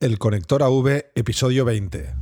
El conector AV, episodio 20.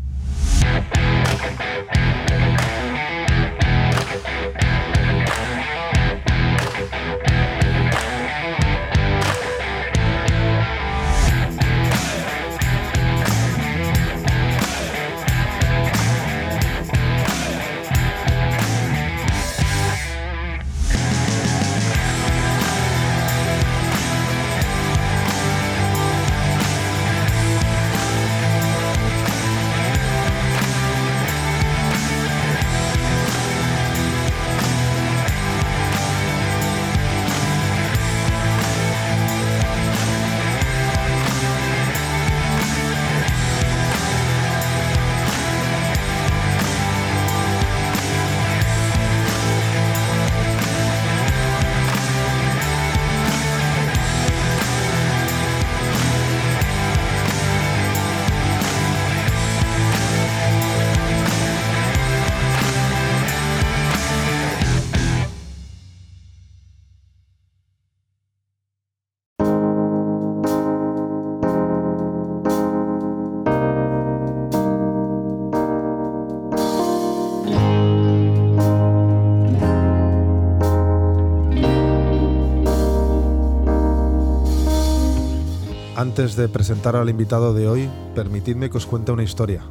Antes de presentar al invitado de hoy, permitidme que os cuente una historia,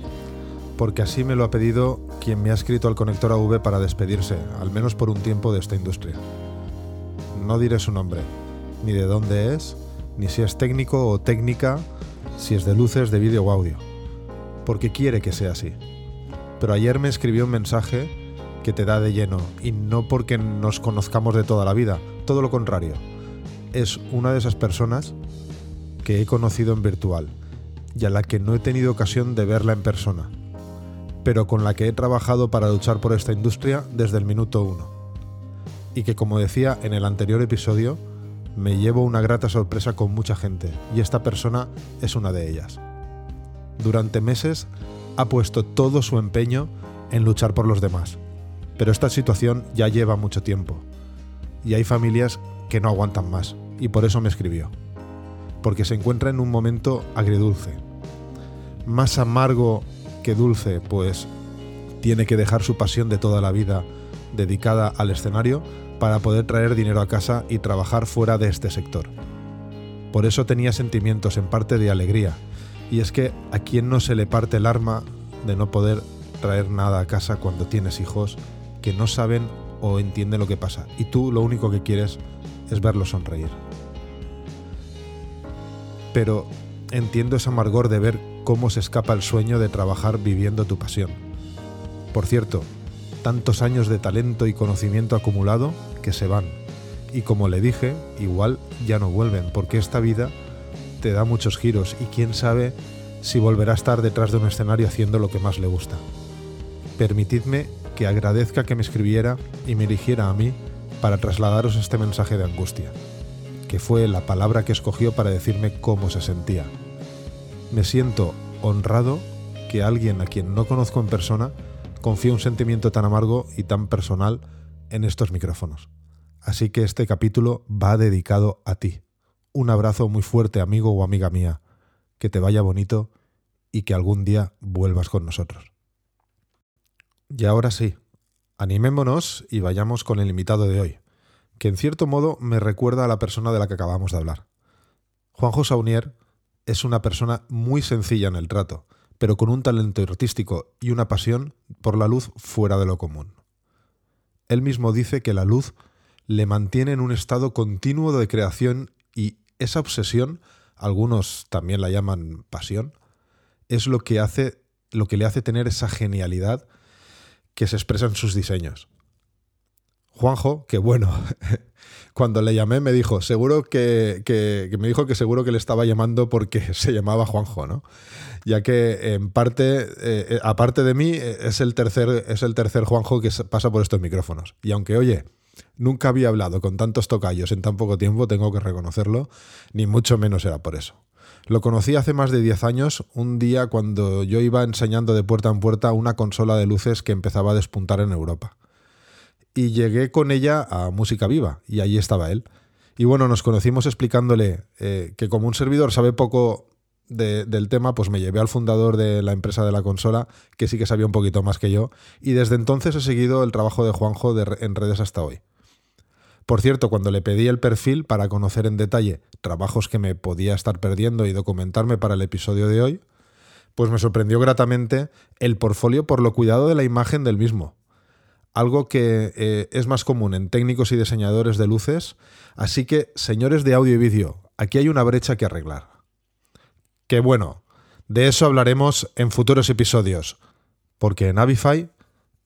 porque así me lo ha pedido quien me ha escrito al conector AV para despedirse, al menos por un tiempo, de esta industria. No diré su nombre, ni de dónde es, ni si es técnico o técnica, si es de luces, de vídeo o audio, porque quiere que sea así. Pero ayer me escribió un mensaje que te da de lleno, y no porque nos conozcamos de toda la vida, todo lo contrario. Es una de esas personas que he conocido en virtual y a la que no he tenido ocasión de verla en persona, pero con la que he trabajado para luchar por esta industria desde el minuto uno. Y que como decía en el anterior episodio, me llevo una grata sorpresa con mucha gente, y esta persona es una de ellas. Durante meses ha puesto todo su empeño en luchar por los demás, pero esta situación ya lleva mucho tiempo, y hay familias que no aguantan más, y por eso me escribió porque se encuentra en un momento agridulce. Más amargo que dulce, pues tiene que dejar su pasión de toda la vida dedicada al escenario para poder traer dinero a casa y trabajar fuera de este sector. Por eso tenía sentimientos en parte de alegría, y es que a quien no se le parte el arma de no poder traer nada a casa cuando tienes hijos que no saben o entienden lo que pasa, y tú lo único que quieres es verlos sonreír pero entiendo ese amargor de ver cómo se escapa el sueño de trabajar viviendo tu pasión. Por cierto, tantos años de talento y conocimiento acumulado que se van. Y como le dije, igual ya no vuelven, porque esta vida te da muchos giros y quién sabe si volverá a estar detrás de un escenario haciendo lo que más le gusta. Permitidme que agradezca que me escribiera y me eligiera a mí para trasladaros este mensaje de angustia fue la palabra que escogió para decirme cómo se sentía. Me siento honrado que alguien a quien no conozco en persona confíe un sentimiento tan amargo y tan personal en estos micrófonos. Así que este capítulo va dedicado a ti. Un abrazo muy fuerte amigo o amiga mía. Que te vaya bonito y que algún día vuelvas con nosotros. Y ahora sí, animémonos y vayamos con el invitado de hoy que en cierto modo me recuerda a la persona de la que acabamos de hablar. Juanjo Saunier es una persona muy sencilla en el trato, pero con un talento artístico y una pasión por la luz fuera de lo común. Él mismo dice que la luz le mantiene en un estado continuo de creación y esa obsesión, algunos también la llaman pasión, es lo que hace lo que le hace tener esa genialidad que se expresa en sus diseños. Juanjo, que bueno, cuando le llamé me dijo, seguro que, me dijo que seguro que le estaba llamando porque se llamaba Juanjo, ¿no? Ya que en parte, eh, eh, aparte de mí, eh, es el, tercer, es el tercer Juanjo que pasa por estos micrófonos. Y aunque, oye, nunca había hablado con tantos tocayos en tan poco tiempo, tengo que reconocerlo, ni mucho menos era por eso. Lo conocí hace más de 10 años, un día cuando yo iba enseñando de puerta en puerta una consola de luces que empezaba a despuntar en Europa y llegué con ella a Música Viva y allí estaba él. Y bueno, nos conocimos explicándole eh, que como un servidor sabe poco del tema, pues me llevé al fundador de la empresa de la consola, que sí que sabía un poquito más que yo, y desde entonces he seguido el trabajo de Juanjo en redes hasta hoy. Por cierto, cuando le pedí el perfil para conocer en detalle trabajos que me podía estar perdiendo y documentarme para el episodio de hoy, pues me sorprendió gratamente el portfolio por lo cuidado de la imagen del mismo. Algo que eh, es más común en técnicos y diseñadores de luces, así que, señores de audio y vídeo, aquí hay una brecha que arreglar. Que bueno, de eso hablaremos en futuros episodios, porque en Avify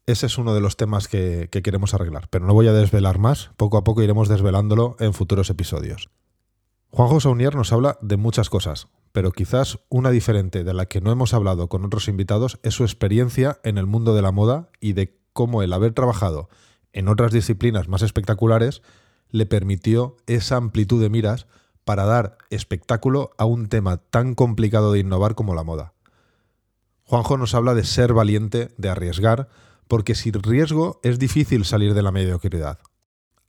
ese es uno de los temas que, que, queremos arreglar, pero no voy a desvelar más, poco a poco iremos desvelándolo en futuros episodios. Juanjo Saunier nos habla de muchas cosas, pero quizás una diferente de la que no hemos hablado con otros invitados es su experiencia en el mundo de la moda y de cómo el haber trabajado en otras disciplinas más espectaculares le permitió esa amplitud de miras para dar espectáculo a un tema tan complicado de innovar como la moda. Juanjo nos habla de ser valiente, de arriesgar, porque sin riesgo es difícil salir de la mediocridad.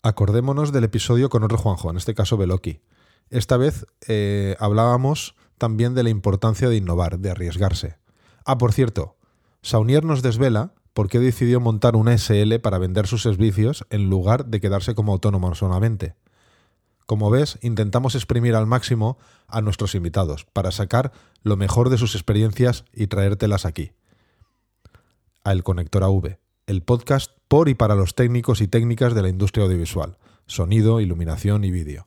Acordémonos del episodio con otro Juanjo, en este caso Beloki. Esta vez eh, hablábamos también de la importancia de innovar, de arriesgarse. Ah, por cierto, Saunier nos desvela por qué decidió montar una SL para vender sus servicios en lugar de quedarse como autónomo solamente. Como ves, intentamos exprimir al máximo a nuestros invitados para sacar lo mejor de sus experiencias y traértelas aquí. A El Conector AV, el podcast por y para los técnicos y técnicas de la industria audiovisual, sonido, iluminación y vídeo.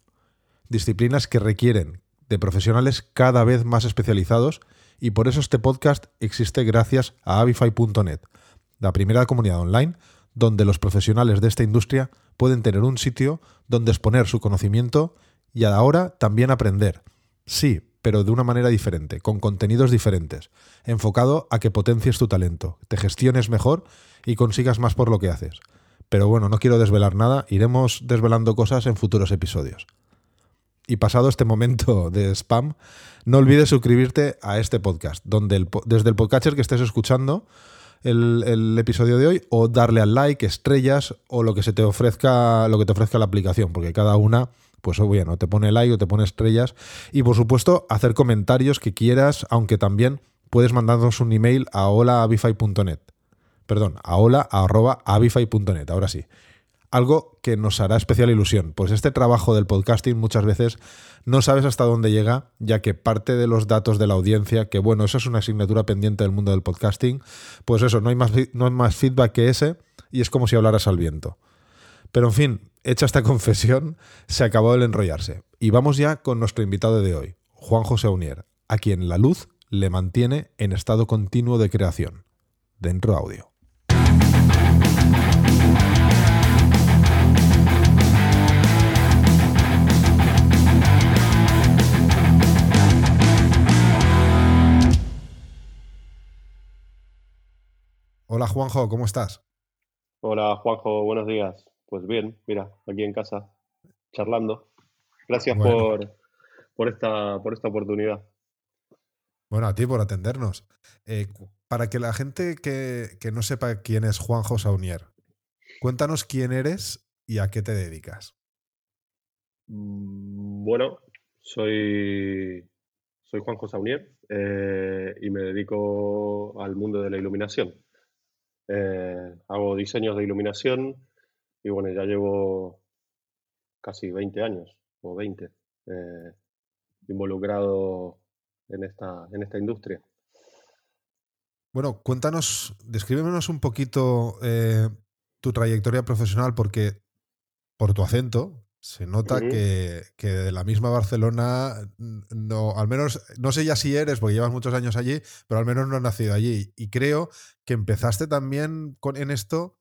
Disciplinas que requieren de profesionales cada vez más especializados y por eso este podcast existe gracias a avify.net, la primera comunidad online donde los profesionales de esta industria pueden tener un sitio donde exponer su conocimiento y ahora también aprender. Sí, pero de una manera diferente, con contenidos diferentes, enfocado a que potencies tu talento, te gestiones mejor y consigas más por lo que haces. Pero bueno, no quiero desvelar nada, iremos desvelando cosas en futuros episodios. Y pasado este momento de spam, no olvides suscribirte a este podcast, donde desde el podcatcher que estés escuchando, el, episodio de hoy o darle al like, estrellas o lo que se te ofrezca, lo que te ofrezca la aplicación, porque cada una, pues bueno, te pone like o te pone estrellas. Y por supuesto, hacer comentarios que quieras, aunque también puedes mandarnos un email a hola.avify.net. Perdón, a hola.avify.net, ahora sí algo que nos hará especial ilusión. Pues este trabajo del podcasting muchas veces no sabes hasta dónde llega, ya que parte de los datos de la audiencia, que bueno, eso es una asignatura pendiente del mundo del podcasting, pues eso, no hay más, no hay más feedback que ese y es como si hablaras al viento. Pero en fin, hecha esta confesión, se acabó el enrollarse. Y vamos ya con nuestro invitado de hoy, Juan José Unier, a quien la luz le mantiene en estado continuo de creación. Dentro audio. Hola Juanjo, ¿cómo estás? Hola Juanjo, buenos días. Pues bien, mira, aquí en casa, charlando. Gracias por, por, esta, por esta oportunidad. Bueno, a ti por atendernos. Eh, para que la gente que, no sepa quién es Juanjo Saunier, cuéntanos quién eres y a qué te dedicas. Mm, bueno, soy, soy Juanjo Saunier eh, y me dedico al mundo de la iluminación. Eh, hago diseños de iluminación y bueno, ya llevo casi 20 años o 20 eh, involucrado en esta, en esta industria. Bueno, cuéntanos, descríbenos un poquito eh, tu trayectoria profesional porque por tu acento se nota que, de la misma Barcelona, no, al menos, no sé ya si eres, porque llevas muchos años allí, pero al menos no has nacido allí. Y creo que empezaste también con, en esto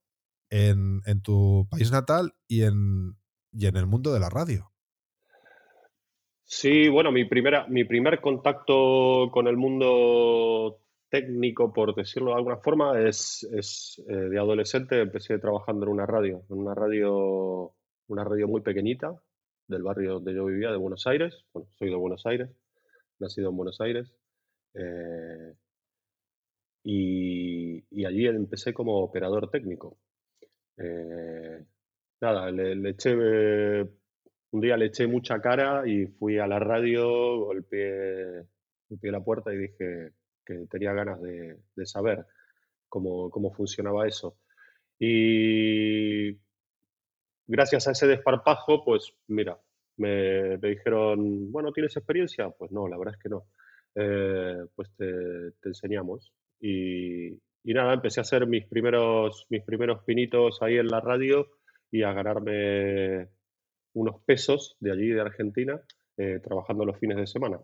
en, tu país natal y en, y en el mundo de la radio. Sí, bueno, mi, primera, mi primer contacto con el mundo técnico, por decirlo de alguna forma, es, es eh, de adolescente. Empecé trabajando en una radio, en una radio una radio muy pequeñita del barrio donde yo vivía, de Buenos Aires. Bueno, soy de Buenos Aires, nacido en Buenos Aires. Eh, y, allí empecé como operador técnico. Eh, nada, le, eché, un día le eché mucha cara y fui a la radio, golpeé golpeé la puerta y dije que tenía ganas de, saber cómo, cómo funcionaba eso. Y gracias a ese desparpajo, pues mira, me, dijeron, bueno, ¿tienes experiencia? Pues no, la verdad es que no. Eh, pues te, enseñamos. Y, nada, empecé a hacer mis primeros, mis primeros pinitos ahí en la radio y a ganarme unos pesos de allí, de Argentina, eh, trabajando los fines de semana.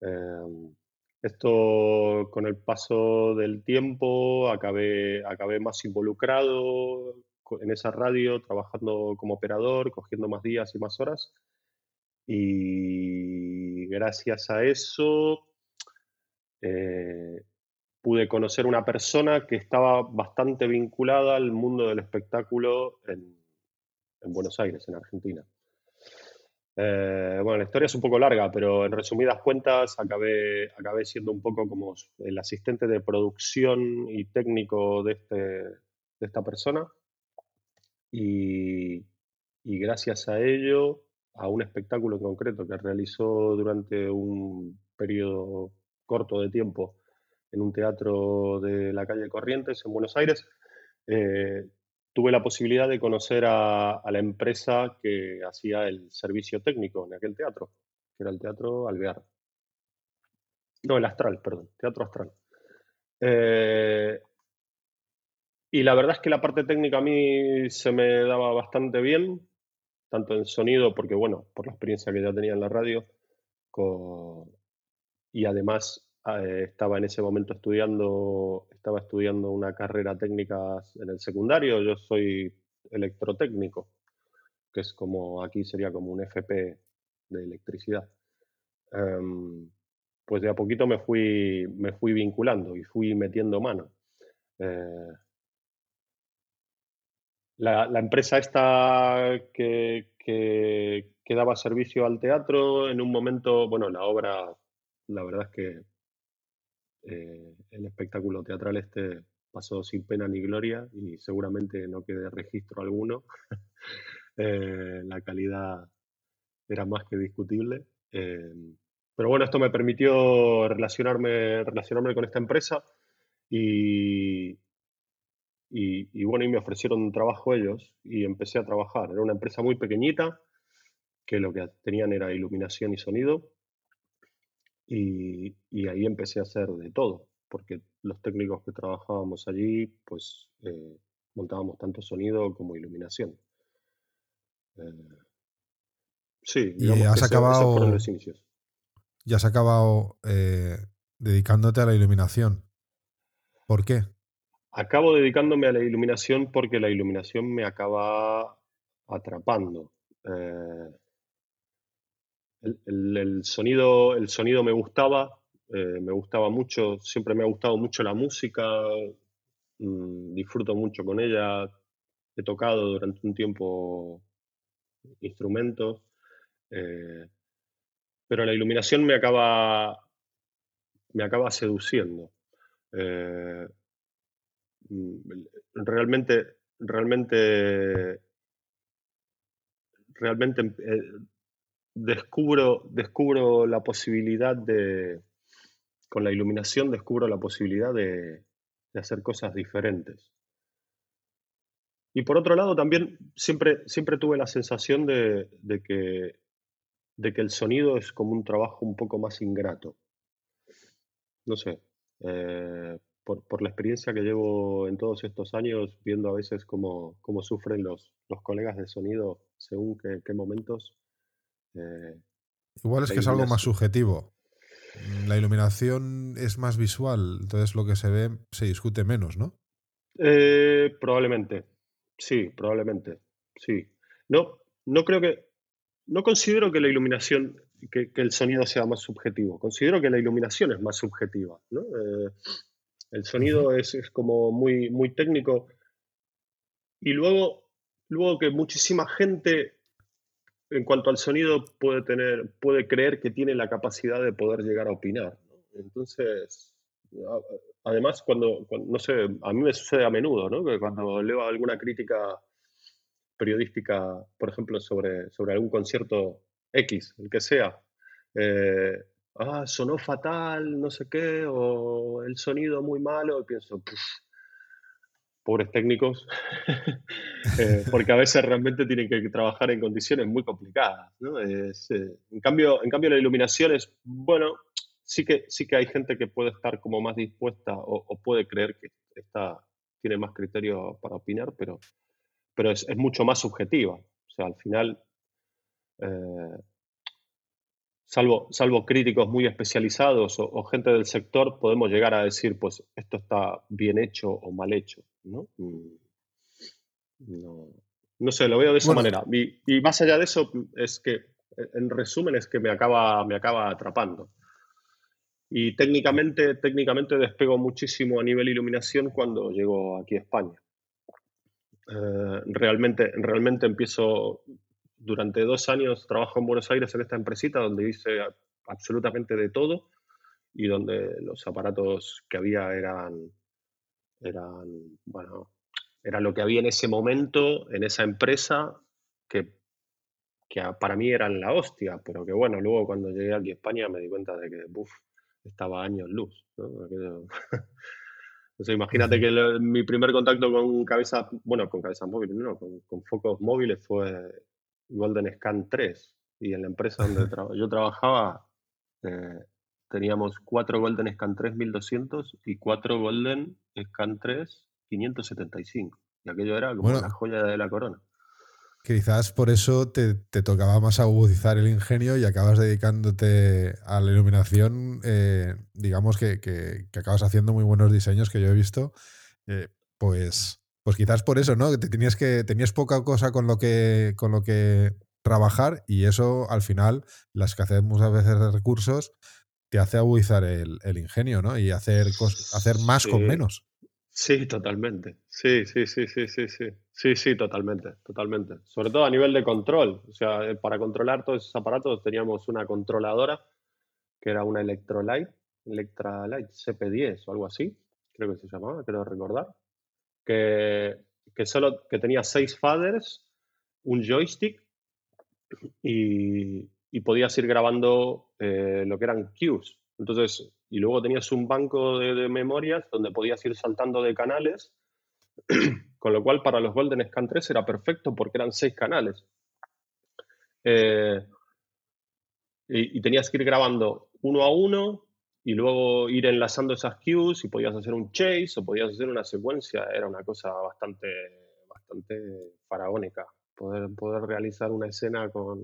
Em, esto con el paso del tiempo acabé, acabé más involucrado en esa radio, trabajando como operador, cogiendo más días y más horas. Y gracias a eso eh, pude conocer una persona que estaba bastante vinculada al mundo del espectáculo en, en Buenos Aires, en Argentina. Eh, bueno, la historia es un poco larga, pero en resumidas cuentas acabé, acabé siendo un poco como el asistente de producción y técnico de, este, de esta persona. Y, gracias a ello, a un espectáculo en concreto que realizó durante un periodo corto de tiempo en un teatro de la calle Corrientes en Buenos Aires, eh, tuve la posibilidad de conocer a, la empresa que hacía el servicio técnico en aquel teatro, que era el Teatro Alvear. No, el Astral, perdón, Teatro Astral. Eh, y la verdad es que la parte técnica a mí se me daba bastante bien, tanto en sonido, porque bueno, por la experiencia que ya tenía en la radio, y además eh, estaba en ese momento estudiando, estaba estudiando una carrera técnica en el secundario, yo soy electrotécnico, que es como, aquí sería como un FP de electricidad. Em, pues de a poquito me fui, me fui vinculando y fui metiendo mano. Eh, la, empresa esta que, que, daba servicio al teatro, en un momento, bueno, la obra, la verdad es que eh, el espectáculo teatral este pasó sin pena ni gloria y seguramente no quede registro alguno. Eh, la calidad era más que discutible. Eh, pero bueno, esto me permitió relacionarme, relacionarme con esta empresa y, y, bueno, y me ofrecieron un trabajo ellos y empecé a trabajar. Era una empresa muy pequeñita que lo que tenían era iluminación y sonido y, ahí empecé a hacer de todo, porque los técnicos que trabajábamos allí, pues eh, montábamos tanto sonido como iluminación. Eh, sí, y has acabado, fueron los inicios. Ya has acabado eh, dedicándote a la iluminación. ¿Por qué? Acabo dedicándome a la iluminación porque la iluminación me acaba atrapando el, sonido, el sonido me gustaba, eh, me gustaba mucho, siempre me ha gustado mucho la música, mm, disfruto mucho con ella, he tocado durante un tiempo instrumentos, eh, pero la iluminación me acaba, me acaba seduciendo. Eh, mm, realmente, realmente, realmente descubro, descubro la posibilidad de, con la iluminación descubro la posibilidad de, hacer cosas diferentes. Y por otro lado, también siempre, siempre tuve la sensación de, que, de que el sonido es como un trabajo un poco más ingrato. No sé, eh, por, la experiencia que llevo en todos estos años, viendo a veces cómo, cómo sufren los, los colegas de sonido según qué momentos, eh, Igual es que es algo más subjetivo. La iluminación es más visual, entonces lo que se ve se discute menos, ¿no? Eh, probablemente, sí, probablemente, sí. No, no creo que, no considero que la iluminación, que, el sonido sea más subjetivo. Considero que la iluminación es más subjetiva, ¿no? Eh, el sonido es, es, como muy, muy técnico y luego, luego que muchísima gente en cuanto al sonido, puede, tener, puede creer que tiene la capacidad de poder llegar a opinar. Entonces, además, cuando, no sé, a mí me sucede a menudo, ¿no? Que cuando leo alguna crítica periodística, por ejemplo, sobre, sobre algún concierto X, el que sea, eh, ah, sonó fatal, no sé qué, o el sonido muy malo, y pienso, pobres técnicos, eh, porque a veces realmente tienen que trabajar en condiciones muy complicadas. Eh, en, cambio, en cambio, la iluminación es, bueno, sí que, sí que hay gente que puede estar como más dispuesta o, puede creer que está, tiene más criterio para opinar, pero, pero es, es mucho más subjetiva. O sea, al final, eh, salvo, salvo críticos muy especializados o, gente del sector, podemos llegar a decir, pues esto está bien hecho o mal hecho. ¿no? Mm, no, sé, lo veo de esa manera. Y, más allá de eso, es que, en resumen, es que me acaba, me acaba atrapando. Y técnicamente, técnicamente despego muchísimo a nivel iluminación cuando llego aquí a España. Eh, realmente, realmente empiezo, durante dos años trabajo en Buenos Aires en esta empresita donde hice absolutamente de todo y donde los aparatos que había eran, eran, bueno, era lo que había en ese momento, en esa empresa, que, que para mí eran la hostia, pero que bueno, luego cuando llegué aquí a España me di cuenta de que, buf, estaba años luz. ¿no? imagínate que mi primer contacto con cabezas, bueno, con cabezas móviles, no, con, focos móviles fue Golden Scan 3. Y en la empresa donde yo trabajaba eh, teníamos cuatro Golden Scan 3 1200 y cuatro Golden Scan 3 575. Y aquello era como una joya de la corona. Quizás por eso te, tocaba más agudizar el ingenio y acabas dedicándote a la iluminación, eh, digamos que, que, acabas haciendo muy buenos diseños que yo he visto, eh, pues, pues quizás por eso, ¿no? Te tenías que tenías poca cosa con lo que con lo que trabajar y eso al final, las que hacemos muchas veces de recursos, te hace agudizar el, ingenio, ¿no? Y hacer, hacer más con menos. Sí, totalmente. Sí, sí, sí, sí, sí, sí. Sí, sí, totalmente, totalmente. Sobre todo a nivel de control. O sea, eh, para controlar todos esos aparatos teníamos una controladora que era una Electrolight, Electrolight CP10 o algo así, creo que se llamaba, creo recordar, que, solo que tenía seis faders, un joystick y, y podías ir grabando eh, lo que eran cues. Entonces, y luego tenías un banco de, memorias donde podías ir saltando de canales, con lo cual para los Golden Scan 3 era perfecto porque eran seis canales. Eh, y, tenías que ir grabando uno a uno y luego ir enlazando esas cues y podías hacer un chase o podías hacer una secuencia. Era una cosa bastante, bastante faraónica poder, poder realizar una escena con,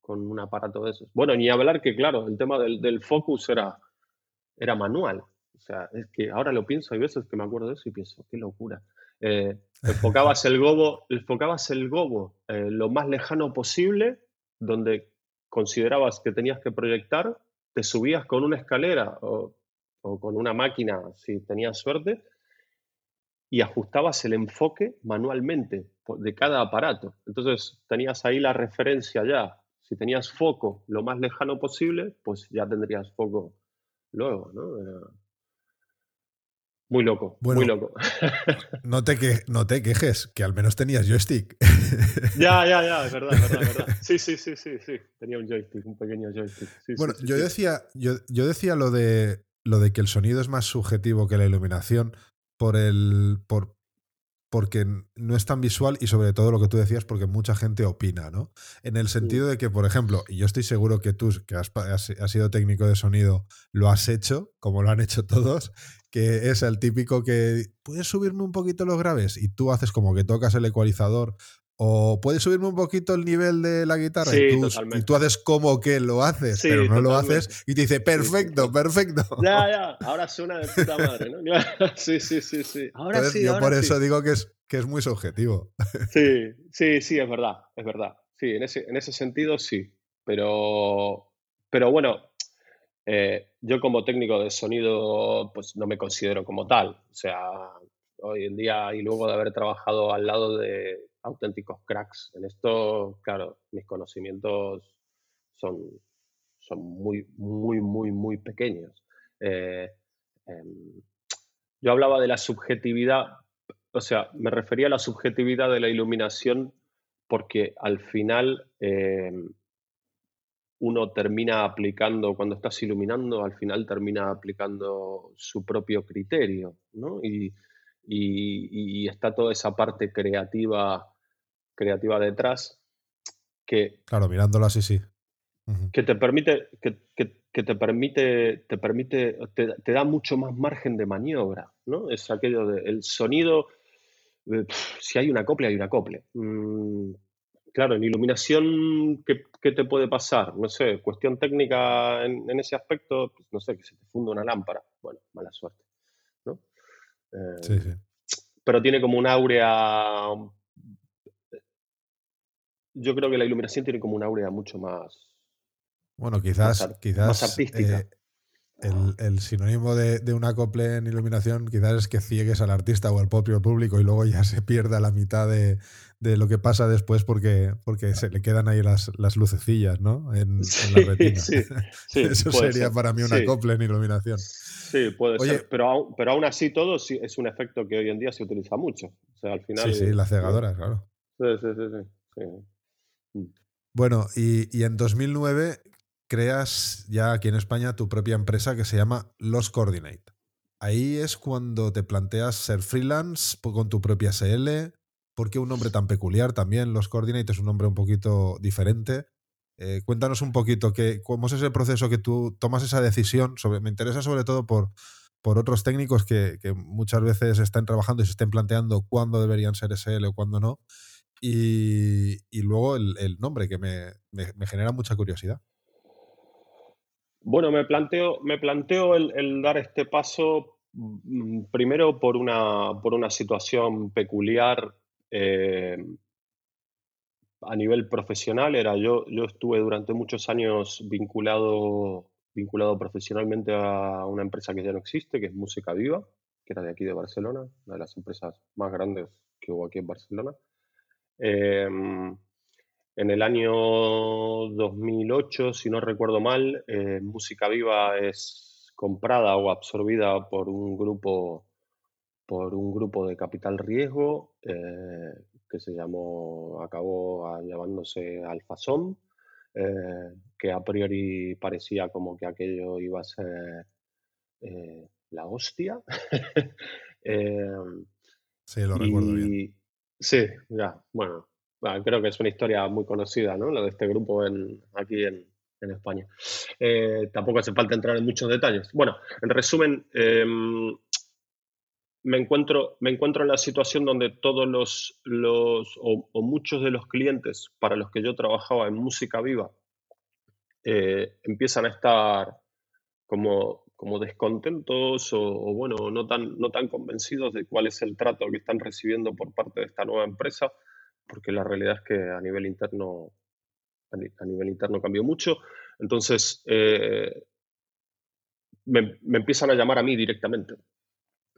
con un aparato de esos. Bueno, ni hablar que, claro, el tema del, del focus era era manual. O sea, es que ahora lo pienso, hay veces que me acuerdo de eso y pienso, qué locura. Eh, enfocabas el gobo, enfocabas el gobo eh, lo más lejano posible, donde considerabas que tenías que proyectar, te subías con una escalera o, con una máquina, si tenías suerte, y ajustabas el enfoque manualmente de cada aparato. Entonces tenías ahí la referencia ya. Si tenías foco lo más lejano posible, pues ya tendrías foco luego, ¿no? Muy loco, muy loco. No te, que, no te quejes, que al menos tenías joystick. Ya, ya, ya, es verdad, es verdad, es verdad. Sí, sí, sí, sí, sí. Tenía un joystick, un pequeño joystick. bueno, yo, Decía, yo, yo, decía lo de, lo de que el sonido es más subjetivo que la iluminación por el. por, porque no es tan visual y sobre todo lo que tú decías, porque mucha gente opina, ¿no? En el sentido de que, por ejemplo, y yo estoy seguro que tú, que has, sido técnico de sonido, lo has hecho, como lo han hecho todos, que es el típico que, ¿puedes subirme un poquito los graves? Y tú haces como que tocas el ecualizador o puedes subirme un poquito el nivel de la guitarra y, tú, haces como que lo haces, pero no lo haces y te dice, perfecto, perfecto. Ya, ya, ahora suena de puta madre, ¿no? sí, sí, sí, sí. Ahora sí, yo por eso digo que es, que es muy subjetivo. Sí, sí, sí, es verdad, es verdad. Sí, en ese, en ese sentido sí. Pero, pero bueno, eh, yo como técnico de sonido, pues no me considero como tal. O sea, hoy en día y luego de haber trabajado al lado de auténticos cracks. En esto, claro, mis conocimientos son, son muy, muy, muy, muy pequeños. Eh, em, yo hablaba de la subjetividad, o sea, me refería a la subjetividad de la iluminación porque al final em, uno termina aplicando, cuando estás iluminando, al final termina aplicando su propio criterio, ¿no? Y, está toda esa parte creativa, creativa detrás que... Claro, mirándolo así, sí. Que te permite, que, te permite, te permite, te, da mucho más margen de maniobra, ¿no? Es aquello del el sonido, eh, si hay una acople, hay una acople. Mm, claro, en iluminación, ¿qué, te puede pasar? No sé, cuestión técnica en, ese aspecto, pues, no sé, que se te funda una lámpara. Bueno, mala suerte, ¿no? sí, sí. Pero tiene como un áurea. Yo creo que la iluminación tiene como un áurea mucho más. Bueno, quizás. quizás más artística. Eh, el, sinónimo de, un acople en iluminación quizás es que ciegues al artista o al propio público y luego ya se pierda la mitad de, lo que pasa después porque, porque se le quedan ahí las, las lucecillas, ¿no? En, la retina. Eso sería para mí un acople en iluminación. Sí, puede ser. Pero, pero aún así todo es un efecto que hoy en día se utiliza mucho. O sea, al final... Sí, sí, la cegadora, claro. Sí, sí, sí. sí. Mm. Bueno, y, y en 2009 creas ya aquí en España tu propia empresa que se llama Los Coordinate. Ahí es cuando te planteas ser freelance con tu propia SL. ¿Por qué un nombre tan peculiar también? Los Coordinate es un nombre un poquito diferente. Eh, cuéntanos un poquito que, cómo es ese proceso que tú tomas esa decisión. Me interesa sobre todo por, por otros técnicos que, muchas veces están trabajando y se estén planteando cuándo deberían ser SL o cuándo no. Y, luego el, nombre, que me genera mucha curiosidad. Bueno, me planteo, me planteo el, dar este paso mm, primero por una, por una situación peculiar eh, a nivel profesional. Era yo, yo estuve durante muchos años vinculado, vinculado profesionalmente a una empresa que ya no existe, que es Música Viva, que era de aquí de Barcelona, una de las empresas más grandes que hubo aquí en Barcelona. Eh, en el año 2008, si no recuerdo mal, eh, Música Viva es comprada o absorbida por un grupo, por un grupo de capital riesgo eh, que se llamó, acabó llamándose Alfazón, eh, que a priori parecía como que aquello iba a ser la hostia. sí, lo recuerdo bien. Sí, ya, bueno, creo que es una historia muy conocida, ¿no? La de este grupo en, aquí en, España. Eh, tampoco hace falta entrar en muchos detalles. Bueno, en resumen, em, me, encuentro, me encuentro en la situación donde todos los, los o, muchos de los clientes para los que yo trabajaba en música viva eh, empiezan a estar como, como descontentos o, o, bueno, no tan, no tan convencidos de cuál es el trato que están recibiendo por parte de esta nueva empresa porque la realidad es que a nivel interno, a nivel interno cambió mucho. Entonces, eh, me, empiezan a llamar a mí directamente.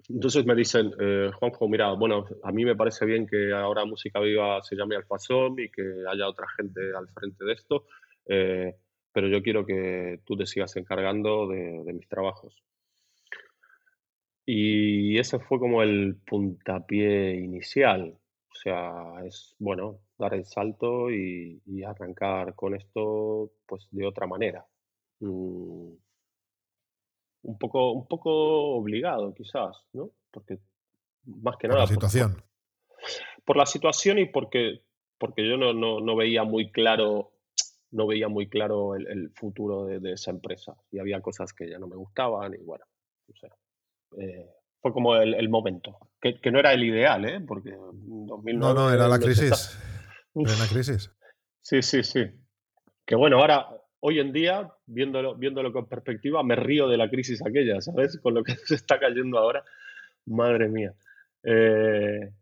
Entonces me dicen, eh, Juanjo, mira, bueno, a mí me parece bien que ahora Música Viva se llame Alfazón y que haya otra gente al frente de esto, eh, pero yo quiero que tú te sigas encargando de mis trabajos. Y ese fue como el puntapié inicial. O sea, es bueno dar el salto y, arrancar con esto pues de otra manera. Mm, un poco, un poco obligado quizás, ¿no? Porque más que por nada... La situación. Por, la situación y porque, porque yo no, no, veía muy claro no veía muy claro el, futuro de, esa empresa y había cosas que ya no me gustaban y bueno, no sé. Eh, fue como el, momento. Que, no era el ideal, ¿eh? Porque 2009, No, no, era la crisis. Era la crisis. Sí, sí, sí. Que bueno, ahora, hoy en día, viéndolo, viéndolo con perspectiva, me río de la crisis aquella, ¿sabes? Con lo que se está cayendo ahora. Madre mía. Eh,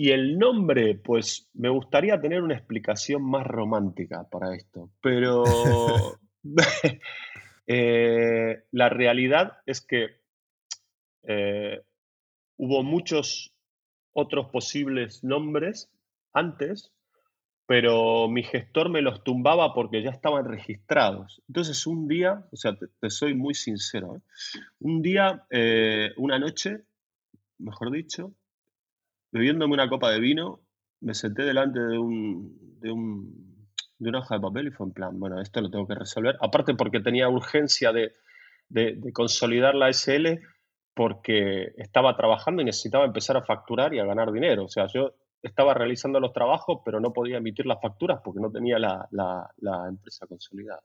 y el nombre, pues me gustaría tener una explicación más romántica para esto, pero eh, la realidad es que eh, hubo muchos otros posibles nombres antes, pero mi gestor me los tumbaba porque ya estaban registrados. Entonces un día, o sea, te, soy muy sincero, ¿eh? un día, eh, una noche, mejor dicho, bebiéndome una copa de vino, me senté delante de un, de un, de una hoja de papel y fue en plan, bueno, esto lo tengo que resolver. Aparte porque tenía urgencia de, consolidar la SL porque estaba trabajando y necesitaba empezar a facturar y a ganar dinero. O sea, yo estaba realizando los trabajos, pero no podía emitir las facturas porque no tenía la, empresa consolidada.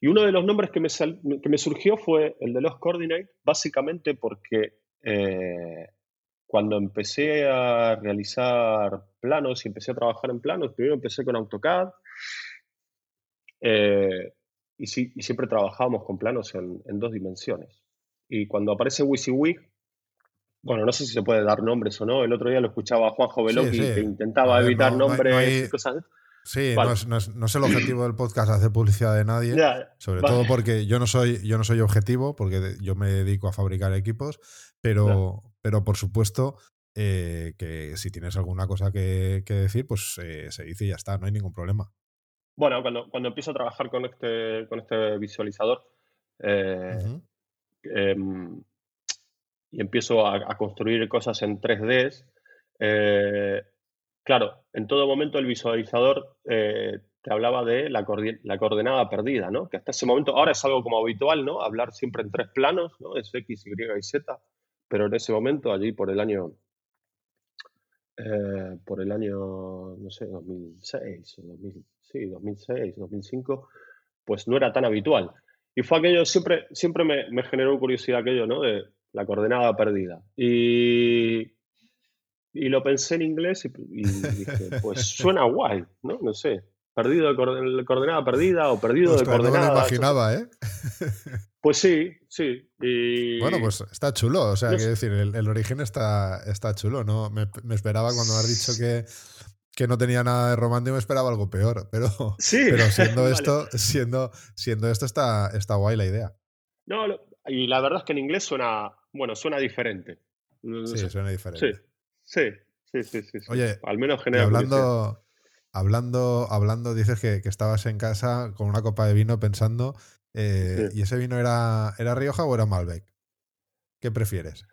Y uno de los nombres que me, que me surgió fue el de los Coordinate, básicamente porque eh, cuando empecé a realizar planos y empecé a trabajar en planos, primero empecé con AutoCAD eh, y, siempre trabajábamos con planos en, dos dimensiones. Y cuando aparece WYSIWYG, bueno, no sé si se puede dar nombres o no, el otro día lo escuchaba a Juanjo Veloki que intentaba evitar nombres y cosas. Sí, no, es, el objetivo del podcast hacer publicidad de nadie, sobre todo porque yo no soy yo no soy objetivo, porque yo me dedico a fabricar equipos, pero, pero por supuesto, eh, que si tienes alguna cosa que, decir, pues eh, se dice y ya está, no hay ningún problema. Bueno, cuando, cuando empiezo a trabajar con este, con este visualizador eh, em, y empiezo a, construir cosas en 3D, claro, en todo momento el visualizador te hablaba de la, la, coordenada perdida, ¿no? Que hasta ese momento, ahora es algo como habitual, ¿no? Hablar siempre en tres planos, ¿no? Es X, Y y Z pero en ese momento, allí por el año, eh, por el año, no sé, 2006, o sí, 2006, 2005, pues no era tan habitual. Y fue aquello, siempre, siempre me, generó curiosidad aquello, ¿no? De la coordenada perdida. Y, y lo pensé en inglés y, y dije, pues suena guay, ¿no? No sé perdido de coordenada perdida o perdido de coordenada. No lo imaginaba, ¿eh? Pues sí, sí. Bueno, pues está chulo. O sea, quiero decir, el, origen está, está chulo. ¿no? Me, esperaba cuando has dicho que, que, no tenía nada de romántico, me esperaba algo peor. Pero, sí. pero siendo esto, siendo, siendo esto está, está guay la idea. No, y la verdad es que en inglés suena, bueno, suena diferente. sí, suena diferente. Sí, sí, sí, sí. Oye, al menos genera. Hablando, Hablando, hablando dices que, estabas en casa con una copa de vino pensando, eh, ¿y ese vino era, era Rioja o era Malbec? ¿Qué prefieres?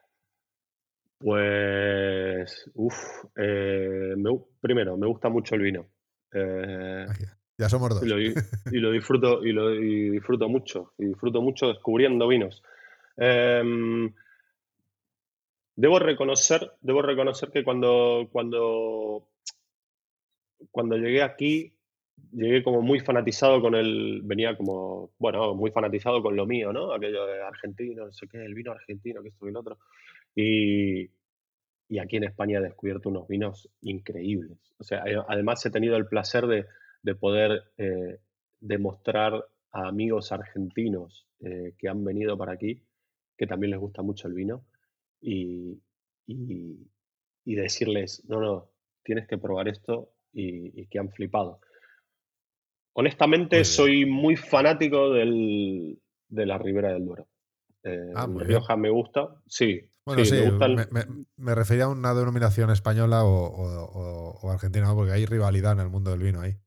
Pues, uff, eh, primero, me gusta mucho el vino. Eh, ya somos dos. Y lo, disfruto, y lo disfruto mucho, y disfruto mucho descubriendo vinos. Em, debo reconocer, debo reconocer que cuando, cuando cuando llegué aquí, llegué como muy fanatizado con el, venía como, bueno, muy fanatizado con lo mío, ¿no? Aquello de argentino, no sé qué, el vino argentino, que esto y lo otro. Y, y aquí en España he descubierto unos vinos increíbles. O sea, además he tenido el placer de, de poder eh, demostrar a amigos argentinos eh, que han venido para aquí que también les gusta mucho el vino y, y, y decirles, no, no, tienes que probar esto y, que han flipado. Honestamente, soy muy fanático del, de la Ribera del Duero. Eh, ah, Rioja me gusta, sí. Bueno, sí, me, refería a una denominación española o, argentina, porque hay rivalidad en el mundo del vino ahí.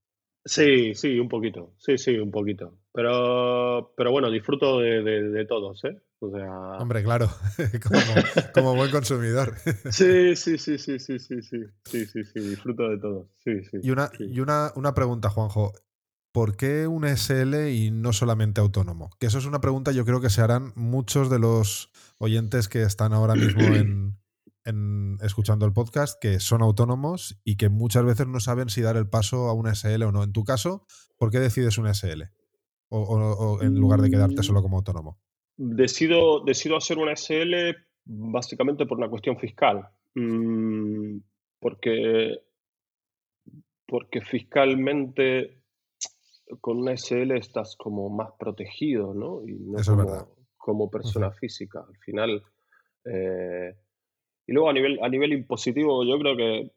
Sí, sí, un poquito. Sí, sí, un poquito. Pero, pero bueno, disfruto de, todos, ¿eh? O sea... Hombre, claro, como, buen consumidor. Sí, sí, sí, sí, sí, sí, sí, sí, sí, sí, disfruto de todos. Sí, sí, y una, y una, una pregunta, Juanjo. ¿Por qué un SL y no solamente autónomo? Que eso es una pregunta yo creo que se harán muchos de los oyentes que están ahora mismo en, en, escuchando el podcast que son autónomos y que muchas veces no saben si dar el paso a un SL o no. En tu caso, ¿por qué decides un SL? O, en lugar de quedarte solo como autónomo. Decido, decido hacer un SL básicamente por una cuestión fiscal. Mm, porque, porque fiscalmente con una SL estás como más protegido, ¿no? Y no Eso como, es verdad. como persona física. Al final, eh, y luego a nivel, a nivel impositivo, yo creo que,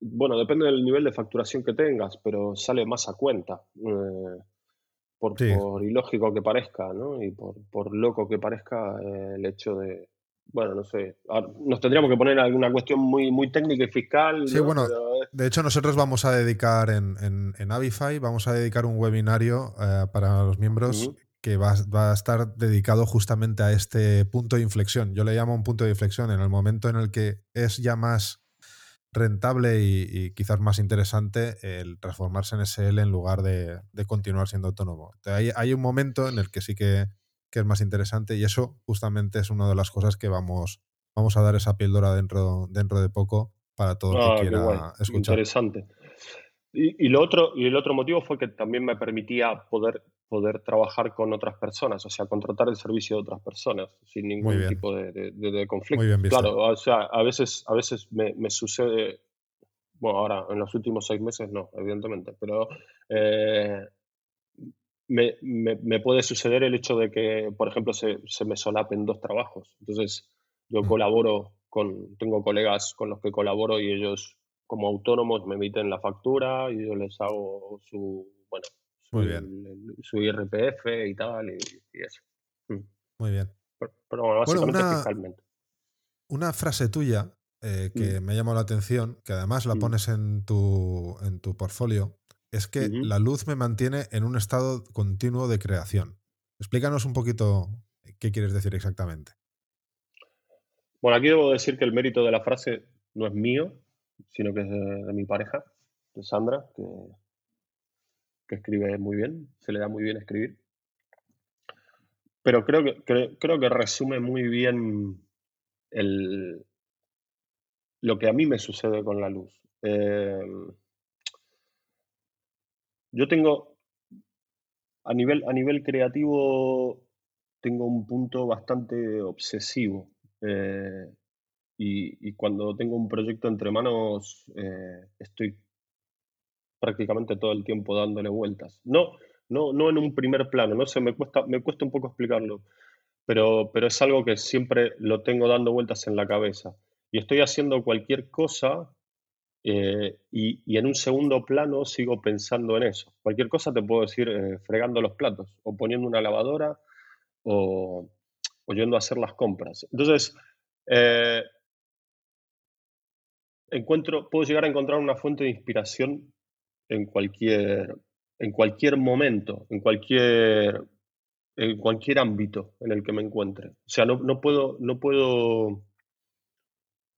bueno, depende del nivel de facturación que tengas, pero sale más a cuenta. Eh, por, por, ilógico que parezca, ¿no? Y por, por loco que parezca eh, el hecho de, bueno, no sé, nos tendríamos que poner alguna cuestión muy, muy técnica y fiscal. Sí, bueno, de hecho nosotros vamos a dedicar en, en, en Avify, vamos a dedicar un webinario eh, para los miembros que va, a estar dedicado justamente a este punto de inflexión. Yo le llamo un punto de inflexión en el momento en el que es ya más rentable y, quizás más interesante el transformarse en SL en lugar de, continuar siendo autónomo. Hay, hay, un momento en el que sí que, es más interesante y eso justamente es una de las cosas que vamos, vamos a dar esa píldora dentro, dentro de poco para todo el que ah, quiera escuchar. Interesante. Y, lo otro, y el otro motivo fue que también me permitía poder, poder trabajar con otras personas, o sea, contratar el servicio de otras personas sin ningún tipo de, conflicto. claro, o sea, a veces, a veces me, sucede, bueno, ahora en los últimos seis meses no, evidentemente, pero eh, me, me, puede suceder el hecho de que, por ejemplo, se, se me solapen dos trabajos. Entonces, yo mm. colaboro con, tengo colegas con los que colaboro y ellos como autónomos me emiten la factura y yo les hago su, bueno, su, IRPF y tal y, eso. Mm. Muy bien. Pero, bueno, básicamente una, Una frase tuya eh, que mm. me ha llamado la atención, que además la mm. pones en tu, en tu portfolio, es que la luz me mantiene en un estado continuo de creación. Explícanos un poquito qué quieres decir exactamente. Bueno, aquí debo decir que el mérito de la frase no es mío, sino que es de, mi pareja, de Sandra, que, que, escribe muy bien, se le da muy bien escribir. Pero creo que, creo que resume muy bien el, lo que a mí me sucede con la luz. Eh, yo tengo, a nivel, a nivel creativo, tengo un punto bastante obsesivo. Eh, y, cuando tengo un proyecto entre manos, eh, estoy prácticamente todo el tiempo dándole vueltas. No, no, no en un primer plano, no sé, me cuesta, me cuesta un poco explicarlo, pero, pero es algo que siempre lo tengo dando vueltas en la cabeza. Y estoy haciendo cualquier cosa eh, y, en un segundo plano sigo pensando en eso. Cualquier cosa te puedo decir eh, fregando los platos o poniendo una lavadora o, o yendo a hacer las compras. Entonces, encuentro, puedo llegar a encontrar una fuente de inspiración en cualquier, en cualquier momento, en cualquier, en cualquier ámbito en el que me encuentre. O sea, no, no puedo, no puedo,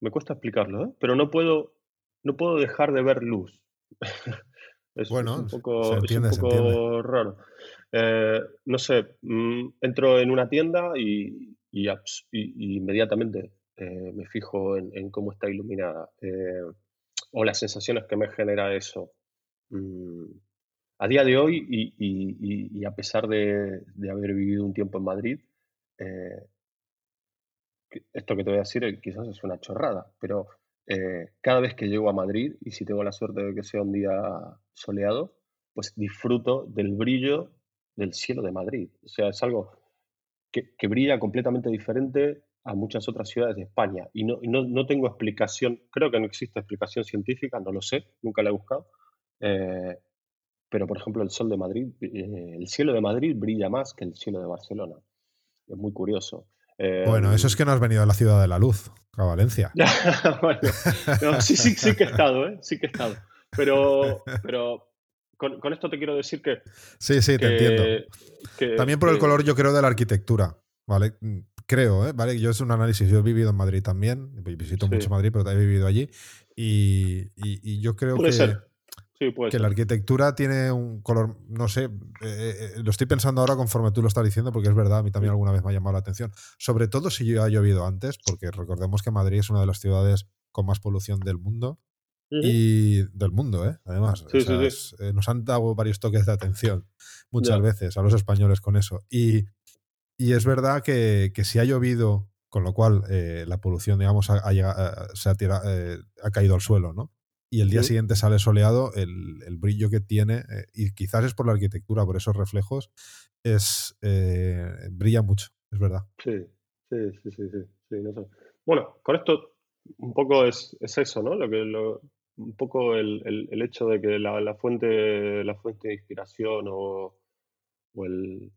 me cuesta explicarlo, ¿eh? pero no puedo, no puedo dejar de ver luz. es, bueno, un poco, raro. Eh, no sé, mm, entro en una tienda y, y, y inmediatamente eh, me fijo en, cómo está iluminada eh, o las sensaciones que me genera eso. Mm, a día de hoy, y, a pesar de, haber vivido un tiempo en Madrid, eh, esto que te voy a decir quizás es una chorrada, pero cada vez que llego a Madrid, y si tengo la suerte de que sea un día soleado, pues disfruto del brillo del cielo de Madrid. O sea, es algo que, que brilla completamente diferente a muchas otras ciudades de España. Y no, no, tengo explicación, creo que no existe explicación científica, no lo sé, nunca la he buscado. Eh, pero, por ejemplo, el sol de Madrid, eh, el cielo de Madrid brilla más que el cielo de Barcelona. Es muy curioso. bueno, eso es que no has venido a la ciudad de la luz, a Valencia. sí, sí, sí que he estado, ¿eh? Sí que he estado. Pero, pero con, con esto te quiero decir que... Sí, sí, te entiendo. También por el color, yo creo, de la arquitectura. ¿Vale? Creo, ¿eh? ¿vale? Yo es un análisis, yo he vivido en Madrid también, visito mucho Madrid, pero he vivido allí, y, yo creo que, que la arquitectura tiene un color, no sé, eh, eh, lo estoy pensando ahora conforme tú lo estás diciendo, porque es verdad, a mí también alguna vez me ha llamado la atención, sobre todo si ha llovido antes, porque recordemos que Madrid es una de las ciudades con más polución del mundo. Y del mundo, ¿eh? además. nos han dado varios toques de atención muchas veces a los españoles con eso. Y, y es verdad que, si ha llovido, con lo cual eh, la polución, digamos, ha, se ha, eh, ha, caído al suelo, ¿no? Y el día siguiente sale soleado, el, brillo que tiene, eh, y quizás es por la arquitectura, por esos reflejos, es brilla mucho, es verdad. Sí, sí, sí, sí, sí, Bueno, con esto un poco es, eso, ¿no? Lo que, un poco el, hecho de que la, fuente, la fuente de inspiración o, o el,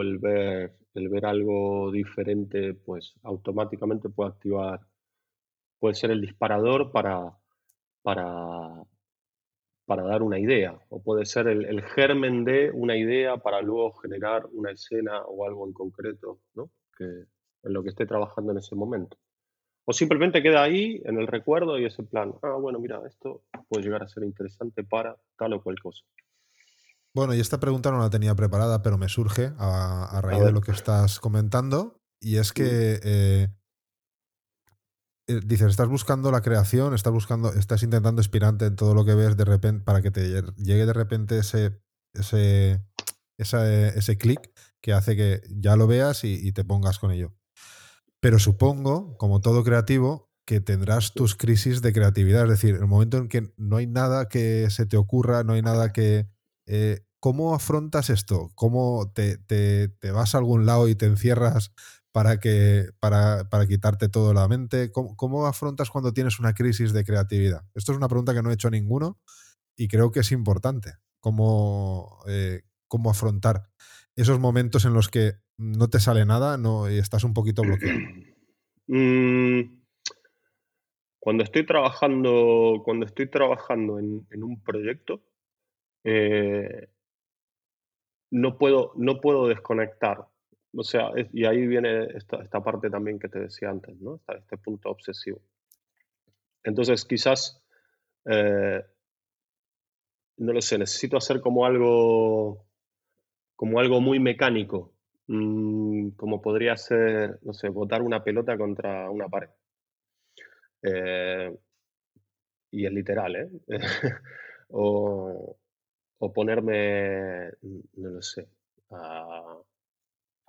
el ver, algo diferente, pues automáticamente puede activar, puede ser el disparador para, para, dar una idea, o puede ser el, germen de una idea para luego generar una escena o algo en concreto, ¿no? En lo que esté trabajando en ese momento. O simplemente queda ahí en el recuerdo y es el plan, ah, bueno, mira, esto puede llegar a ser interesante para tal o cual cosa. Bueno, y esta pregunta no la tenía preparada, pero me surge a, raíz de lo que estás comentando. Y es que eh, eh, dices, estás buscando la creación, estás buscando, estás intentando inspirarte en todo lo que ves de repente para que te llegue de repente ese, ese, ese clic que hace que ya lo veas y, te pongas con ello. Pero supongo, como todo creativo, que tendrás tus crisis de creatividad. Es decir, el momento en que no hay nada que se te ocurra, no hay nada que... Eh, ¿Cómo afrontas esto? ¿Cómo te, vas a algún lado y te encierras para, que, para, para quitarte todo la mente? ¿Cómo, afrontas cuando tienes una crisis de creatividad? Esto es una pregunta que no he hecho a ninguno y creo que es importante. ¿Cómo, eh, cómo afrontar esos momentos en los que no te sale nada no, y estás un poquito bloqueado? Mm, cuando estoy trabajando, cuando estoy trabajando en, un proyecto, eh, no, puedo, no puedo desconectar. O sea, y ahí viene esta, parte también que te decía antes, ¿no? Este punto obsesivo. Entonces, quizás, eh, no lo sé, necesito hacer como algo como algo muy mecánico, mm, como podría ser, no sé, botar una pelota contra una pared. Eh, y es literal, ¿eh? o, ponerme, no lo sé, a,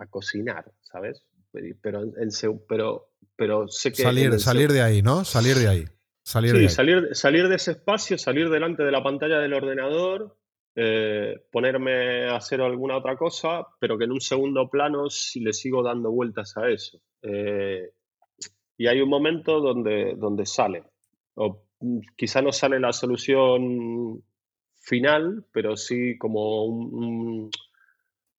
cocinar, ¿sabes? Pero, pero, pero sé que... Salir, salir de ahí, ¿no? Salir de ahí. Salir sí, Salir, salir de ese espacio, salir delante de la pantalla del ordenador eh, ponerme a hacer alguna otra cosa, pero que en un segundo plano si le sigo dando vueltas a eso. Eh, y hay un momento donde, donde sale. O mm, quizá no sale la solución final, pero sí como un,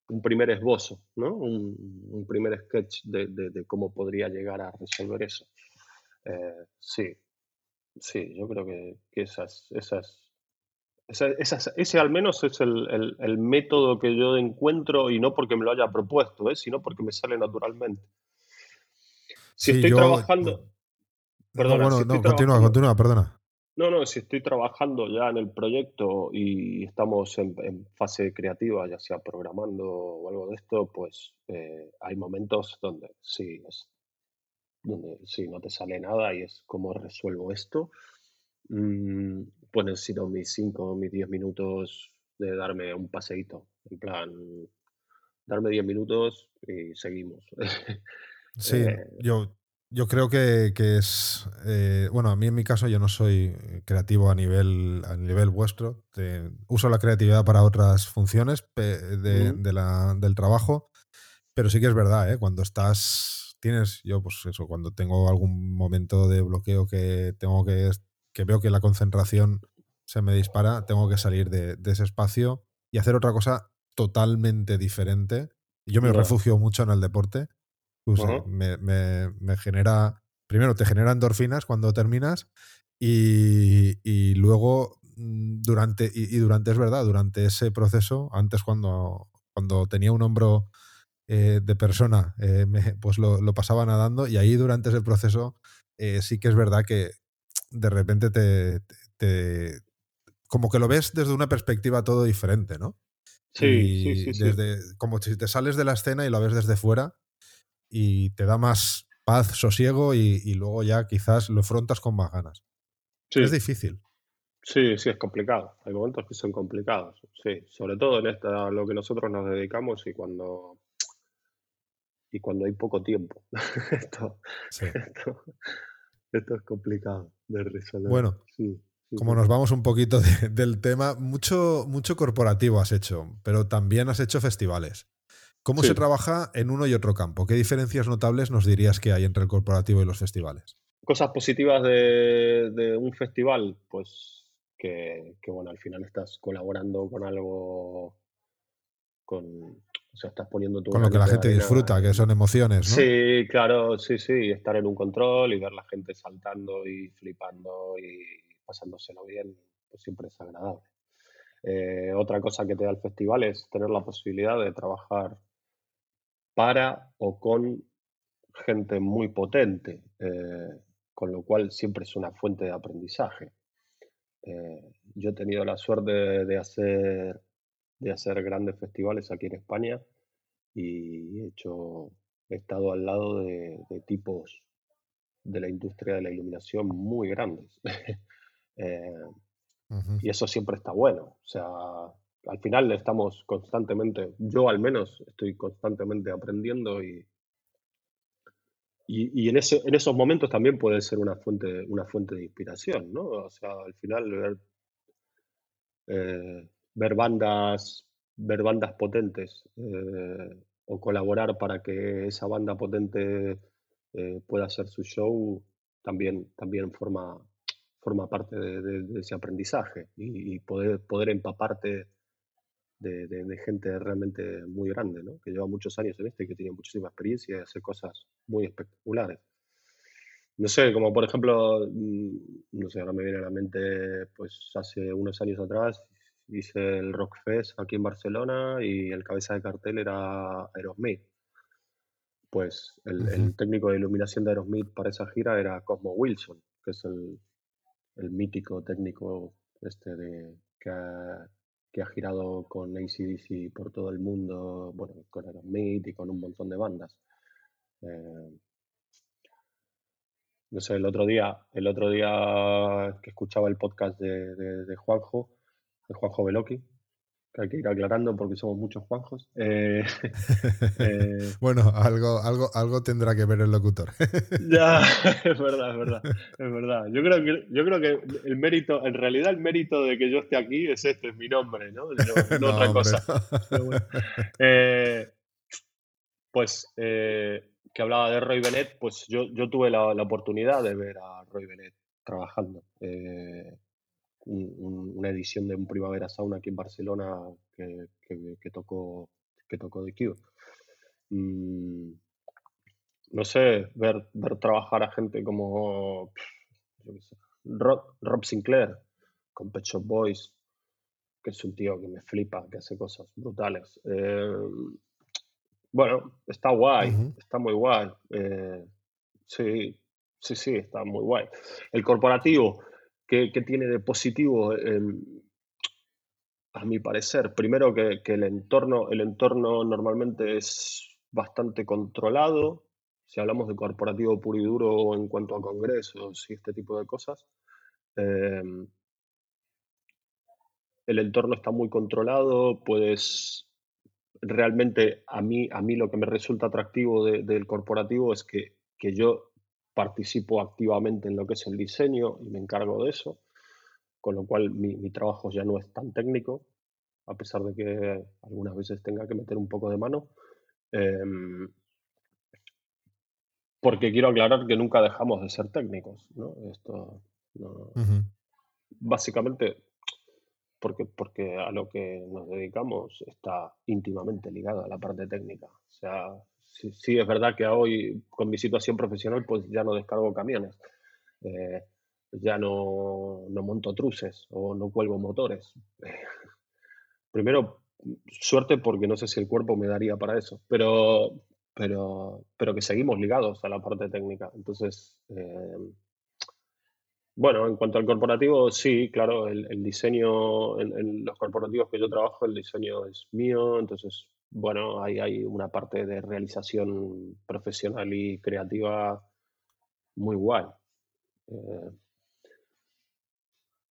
un, primer esbozo, ¿no? un, primer sketch de, cómo podría llegar a resolver eso. Eh, sí, sí, yo creo que, que esas, esas ese al menos es el, método que yo encuentro y no porque me lo haya propuesto, ¿eh? sino porque me sale naturalmente. Si estoy trabajando... Perdona, no, no, continúa, continúa, perdona. No, no, si estoy trabajando ya en el proyecto y estamos en, fase creativa, ya sea programando o algo de esto, pues eh, hay momentos donde sí, es, donde sí, no te sale nada y es como resuelvo esto. Mm, pues necesito mis 5, mis 10 minutos de darme un paseíto. En plan, darme 10 minutos y seguimos. Sí, eh, yo, yo creo que, es. Eh, bueno, a mí en mi caso yo no soy creativo a nivel, a nivel vuestro. uso la creatividad para otras funciones de, la, del trabajo, pero sí que es verdad, ¿eh? cuando estás. Tienes, yo pues eso, cuando tengo algún momento de bloqueo que tengo que que veo que la concentración se me dispara, tengo que salir de, ese espacio y hacer otra cosa totalmente diferente. Yo me refugio mucho en el deporte. Pues, eh, me, genera, primero te genera endorfinas cuando terminas y, luego mm, durante, y, durante, es verdad, durante ese proceso, antes cuando, cuando tenía un hombro eh, de persona, eh, pues lo, pasaba nadando y ahí durante ese proceso sí que es verdad que de repente te, como que lo ves desde una perspectiva todo diferente, ¿no? Sí, sí, sí, desde, Como si te sales de la escena y lo ves desde fuera y te da más paz, sosiego y, luego ya quizás lo afrontas con más ganas. Es difícil. Sí, sí, es complicado. Hay momentos que son complicados. Sí, sobre todo en esta, lo que nosotros nos dedicamos y cuando y cuando hay poco tiempo. esto, esto, es complicado de resolver. Bueno, como nos vamos un poquito del tema, mucho, mucho corporativo has hecho, pero también has hecho festivales. ¿Cómo se trabaja en uno y otro campo? ¿Qué diferencias notables nos dirías que hay entre el corporativo y los festivales? Cosas positivas de, un festival, pues que, bueno, al final estás colaborando con algo, con, o sea, estás poniendo tu... Con lo que la gente disfruta, que son emociones, ¿no? Sí, claro, sí, sí, estar en un control y ver la gente saltando y flipando y pasándoselo bien, pues siempre es agradable. Eh, otra cosa que te da el festival es tener la posibilidad de trabajar para o con gente muy potente. Eh, con lo cual siempre es una fuente de aprendizaje. Eh, yo he tenido la suerte de, hacer, de hacer grandes festivales aquí en España y he, hecho, he estado al lado de, tipos de la industria de la iluminación muy grandes. Eh, y eso siempre está bueno. O sea, al final estamos constantemente, yo al menos estoy constantemente aprendiendo y, y, en, ese, en esos momentos también puede ser una fuente, una fuente de inspiración, ¿no? O sea, al final ver, eh, ver bandas, ver bandas potentes eh, o colaborar para que esa banda potente eh, pueda hacer su show también, también forma, forma parte de, ese aprendizaje y, y, poder, poder empaparte de, gente realmente muy grande, ¿no? que lleva muchos años en este y que tiene muchísima experiencia y hace cosas muy espectaculares. No sé, como por ejemplo, mm, no sé, ahora me viene a la mente, pues hace unos años atrás hice el Rockfest aquí en Barcelona y el cabeza de cartel era Aerosmith. Pues el, técnico de iluminación de Aerosmith para esa gira era Cosmo Wilson, que es el, el mítico técnico este de, que que ha girado con ACDC por todo el mundo, bueno, con Aerosmith y con un montón de bandas. Eh, no sé, el otro día, el otro día que escuchaba el podcast de, Juanjo, de Juanjo Veloki, que hay que ir aclarando porque somos muchos Juanjos. Eh, eh, bueno, algo, algo, algo tendrá que ver el locutor. ya, es verdad, es verdad, es verdad. Yo creo que, yo creo que el mérito, en realidad el mérito de que yo esté aquí es este, es mi nombre, ¿no? No, otra cosa. Eh, pues que hablaba de Roy Bennett, pues yo, yo tuve la, la, oportunidad de ver a Roy Bennett trabajando una edición de un Primavera Sauna aquí en Barcelona que, que, tocó, que tocó de Q. Mm, no sé, ver, ver trabajar a gente como Rob, Sinclair con Pet Shop Boys, que es un tío que me flipa, que hace cosas brutales. Eh, bueno, está guay, está muy guay. Eh, sí, sí, sí, está muy guay. El corporativo, ¿Qué, tiene de positivo? a mi parecer, primero que, el, entorno, el entorno normalmente es bastante controlado, si hablamos de corporativo puro y duro en cuanto a congresos y este tipo de cosas. Em, el entorno está muy controlado, puedes realmente a mí, a mí lo que me resulta atractivo del corporativo es que, que yo participo activamente en lo que es el diseño y me encargo de eso, con lo cual mi, trabajo ya no es tan técnico, a pesar de que algunas veces tenga que meter un poco de mano. Em, porque quiero aclarar que nunca dejamos de ser técnicos, ¿no? Esto, básicamente, porque, porque a lo que nos dedicamos está íntimamente ligado a la parte técnica. O sea, sí, es verdad que hoy, con mi situación profesional, pues ya no descargo camiones. Eh, ya no, no, monto truces o no cuelgo motores. primero, suerte porque no sé si el cuerpo me daría para eso, pero, pero, pero que seguimos ligados a la parte técnica. Entonces, eh, bueno, en cuanto al corporativo, sí, claro, el, diseño, en, los corporativos que yo trabajo, el diseño es mío, entonces bueno, ahí hay una parte de realización profesional y creativa muy guay. Eh,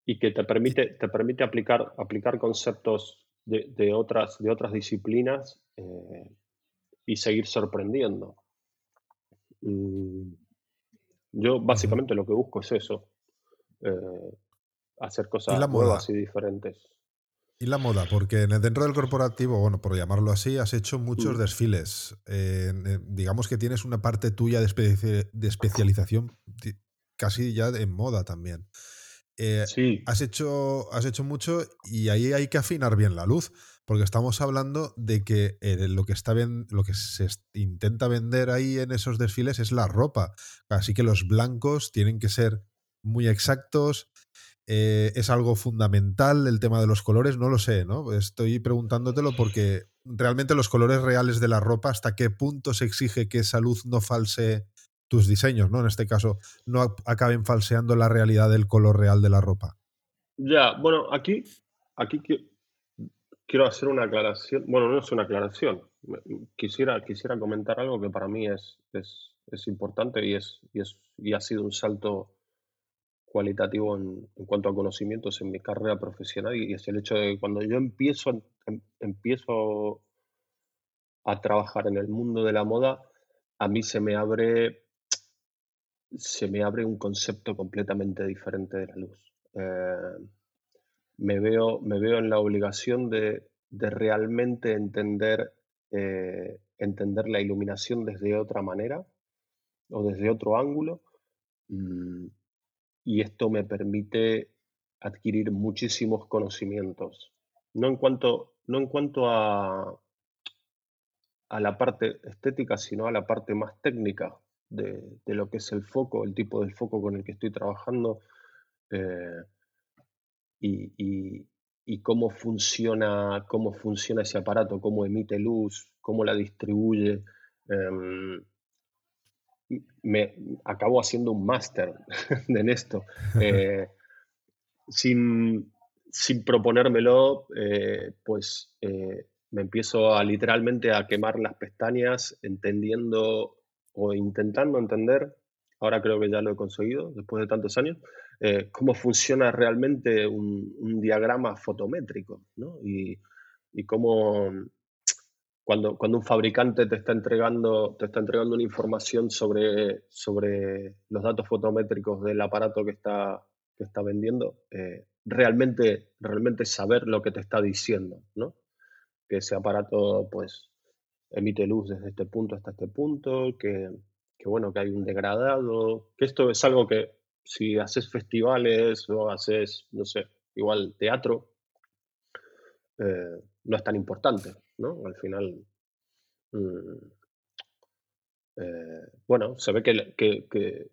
y que te permite, te permite aplicar, aplicar conceptos de, otras, de otras disciplinas eh, y seguir sorprendiendo. Mm, yo básicamente lo que busco es eso, eh, hacer cosas nuevas y diferentes. Y la moda, porque dentro del corporativo, bueno, por llamarlo así, has hecho muchos mm. desfiles. Eh, digamos que tienes una parte tuya de, de especialización casi ya en moda también. Eh, sí. Has hecho, has hecho mucho y ahí hay que afinar bien la luz, porque estamos hablando de que eh, lo, que está lo que se intenta vender ahí en esos desfiles es la ropa. Así que los blancos tienen que ser muy exactos, eh, ¿Es algo fundamental el tema de los colores? No lo sé, ¿no? Estoy preguntándotelo porque realmente los colores reales de la ropa, ¿hasta qué punto se exige que esa luz no false tus diseños, ¿no? En este caso, no acaben falseando la realidad del color real de la ropa. Ya, bueno, aquí, aquí quiero hacer una aclaración. Bueno, no es una aclaración. Quisiera, quisiera comentar algo que para mí es, es, importante y, es, y, es, y ha sido un salto cualitativo en, cuanto a conocimientos en mi carrera profesional y es el hecho de que cuando yo empiezo, em, empiezo a trabajar en el mundo de la moda, a mí se me abre se me abre un concepto completamente diferente de la luz. Eh, me, veo, me veo en la obligación de, realmente entender, eh, entender la iluminación desde otra manera o desde otro ángulo. Mm, y esto me permite adquirir muchísimos conocimientos. No en cuanto, no en cuanto a, a la parte estética, sino a la parte más técnica de, lo que es el foco, el tipo de foco con el que estoy trabajando eh, y, cómo, funciona, cómo funciona ese aparato, cómo emite luz, cómo la distribuye. Em, me acabo haciendo un máster en esto. Eh, sin, sin, proponérmelo, eh, pues me empiezo a literalmente a quemar las pestañas entendiendo o intentando entender, ahora creo que ya lo he conseguido después de tantos años, eh, cómo funciona realmente un, diagrama fotométrico, ¿no? Y, y cómo cuando, cuando, un fabricante te está entregando, te está entregando una información sobre, sobre los datos fotométricos del aparato que está, que está vendiendo, eh, realmente, realmente saber lo que te está diciendo, ¿no? Que ese aparato, pues, emite luz desde este punto hasta este punto, que, bueno, que hay un degradado, que esto es algo que si haces festivales o haces, no sé, igual teatro, eh, no es tan importante, ¿no? Al final, mm, eh, bueno, se ve que, que,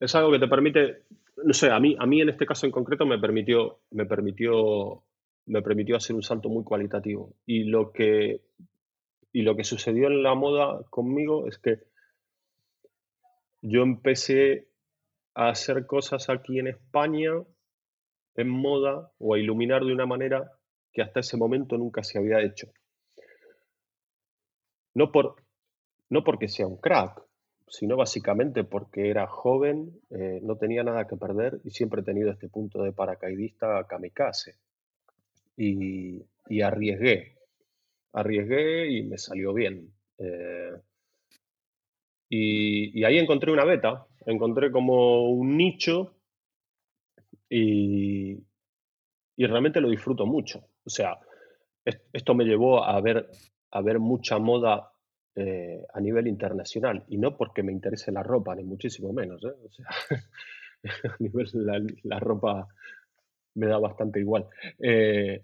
es algo que te permite, no sé, a mí, a mí en este caso en concreto me permitió, me permitió me permitió hacer un salto muy cualitativo. Y lo que, y lo que sucedió en la moda conmigo es que yo empecé a hacer cosas aquí en España en moda o a iluminar de una manera que hasta ese momento nunca se había hecho. No, por, no porque sea un crack, sino básicamente porque era joven, eh, no tenía nada que perder y siempre he tenido este punto de paracaidista kamikaze y, arriesgué. Arriesgué y me salió bien. Eh, y, ahí encontré una beta, encontré como un nicho y, realmente lo disfruto mucho. O sea, esto me llevó a ver, a ver mucha moda eh, a nivel internacional y no porque me interese la ropa, ni muchísimo menos. ¿eh? O sea, a nivel la, la ropa me da bastante igual. Eh,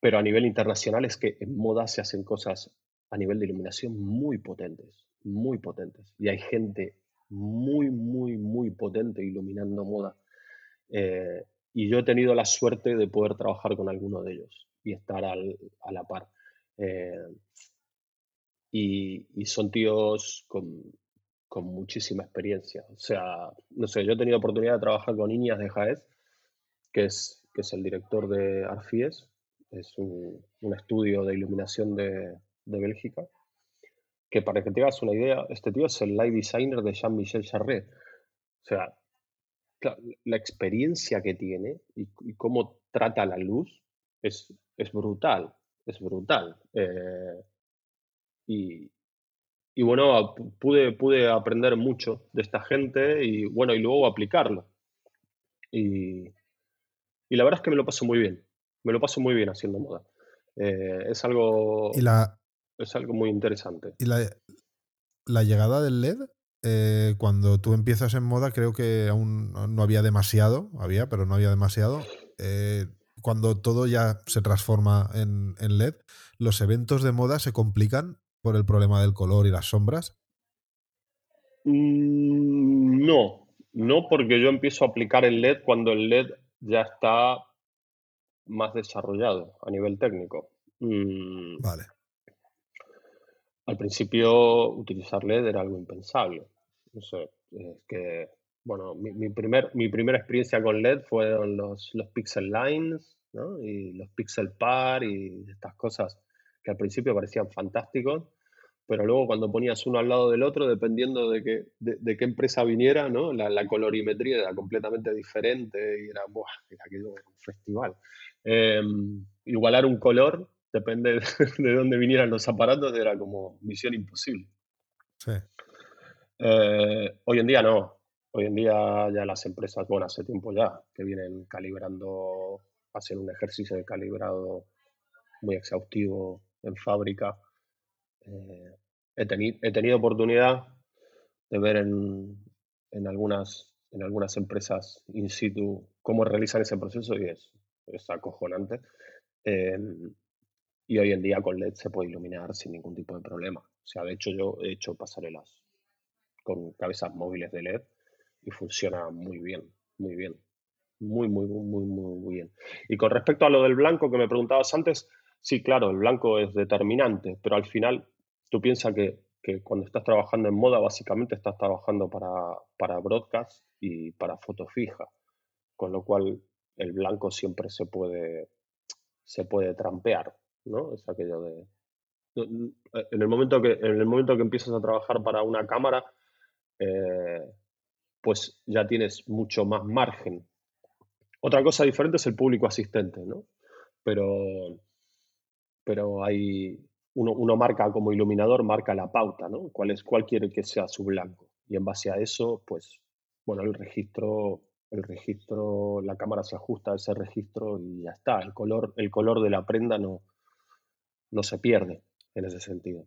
pero a nivel internacional es que en moda se hacen cosas a nivel de iluminación muy potentes, muy potentes. Y hay gente muy, muy, muy potente iluminando moda. Eh, y yo he tenido la suerte de poder trabajar con alguno de ellos y estar a la par. Eh, y, son tíos con, con, muchísima experiencia. O sea, no sé, yo he tenido oportunidad de trabajar con Iñas de Jaez, que es, que es el director de Arfies, es un, estudio de iluminación de, Bélgica, que para que te hagas una idea, este tío es el light designer de Jean-Michel Charret. O sea, la experiencia que tiene y, cómo trata la luz es, es brutal, es brutal. Eh, y, y, bueno, pude, pude aprender mucho de esta gente y bueno, y luego aplicarlo. Y, y la verdad es que me lo paso muy bien me lo paso muy bien haciendo moda. Eh, es algo. es algo muy interesante. Y la, llegada del LED, eh, cuando tú empiezas en moda, creo que aún no había demasiado, había, pero no había demasiado. Eh, cuando todo ya se transforma en, LED, ¿los eventos de moda se complican por el problema del color y las sombras? Mm, no, no porque yo empiezo a aplicar el LED cuando el LED ya está más desarrollado a nivel técnico. Mm. Vale. Al principio utilizar LED era algo impensable. No sé, es que, bueno, mi, primer, mi primera experiencia con LED fueron los, los Pixel Lines, ¿no? Y los Pixel Par y estas cosas que al principio parecían fantásticos, pero luego cuando ponías uno al lado del otro, dependiendo de, que, de, qué empresa viniera, ¿no? La, colorimetría era completamente diferente y era, ¡buah! era aquello un festival. Em, igualar un color depende de dónde vinieran los aparatos, era como misión imposible. Sí. Eh, hoy en día no. Hoy en día ya las empresas, bueno, hace tiempo ya, que vienen calibrando, hacen un ejercicio de calibrado muy exhaustivo en fábrica. Eh, he, he, tenido oportunidad de ver en, en, algunas, en algunas empresas in situ cómo realizan ese proceso y es, es acojonante. Eh, y hoy en día con LED se puede iluminar sin ningún tipo de problema. O sea, de hecho yo he hecho pasarelas con cabezas móviles de LED y funciona muy bien, muy bien. Muy, muy, muy, muy, muy bien. Y con respecto a lo del blanco que me preguntabas antes, sí, claro, el blanco es determinante, pero al final tú piensas que, que cuando estás trabajando en moda, básicamente estás trabajando para, para broadcast y para foto fija, con lo cual el blanco siempre se puede, se puede trampear. ¿No? Es aquello de... En el momento que, en el momento que empiezas a trabajar para una cámara, eh, pues ya tienes mucho más margen. Otra cosa diferente es el público asistente, ¿no? Pero, pero hay, uno, uno, marca como iluminador, marca la pauta, ¿no? ¿Cuál, es, cuál quiere que sea su blanco? Y en base a eso, pues, bueno, el registro, el registro, la cámara se ajusta a ese registro y ya está. El color, el color de la prenda no, no se pierde en ese sentido.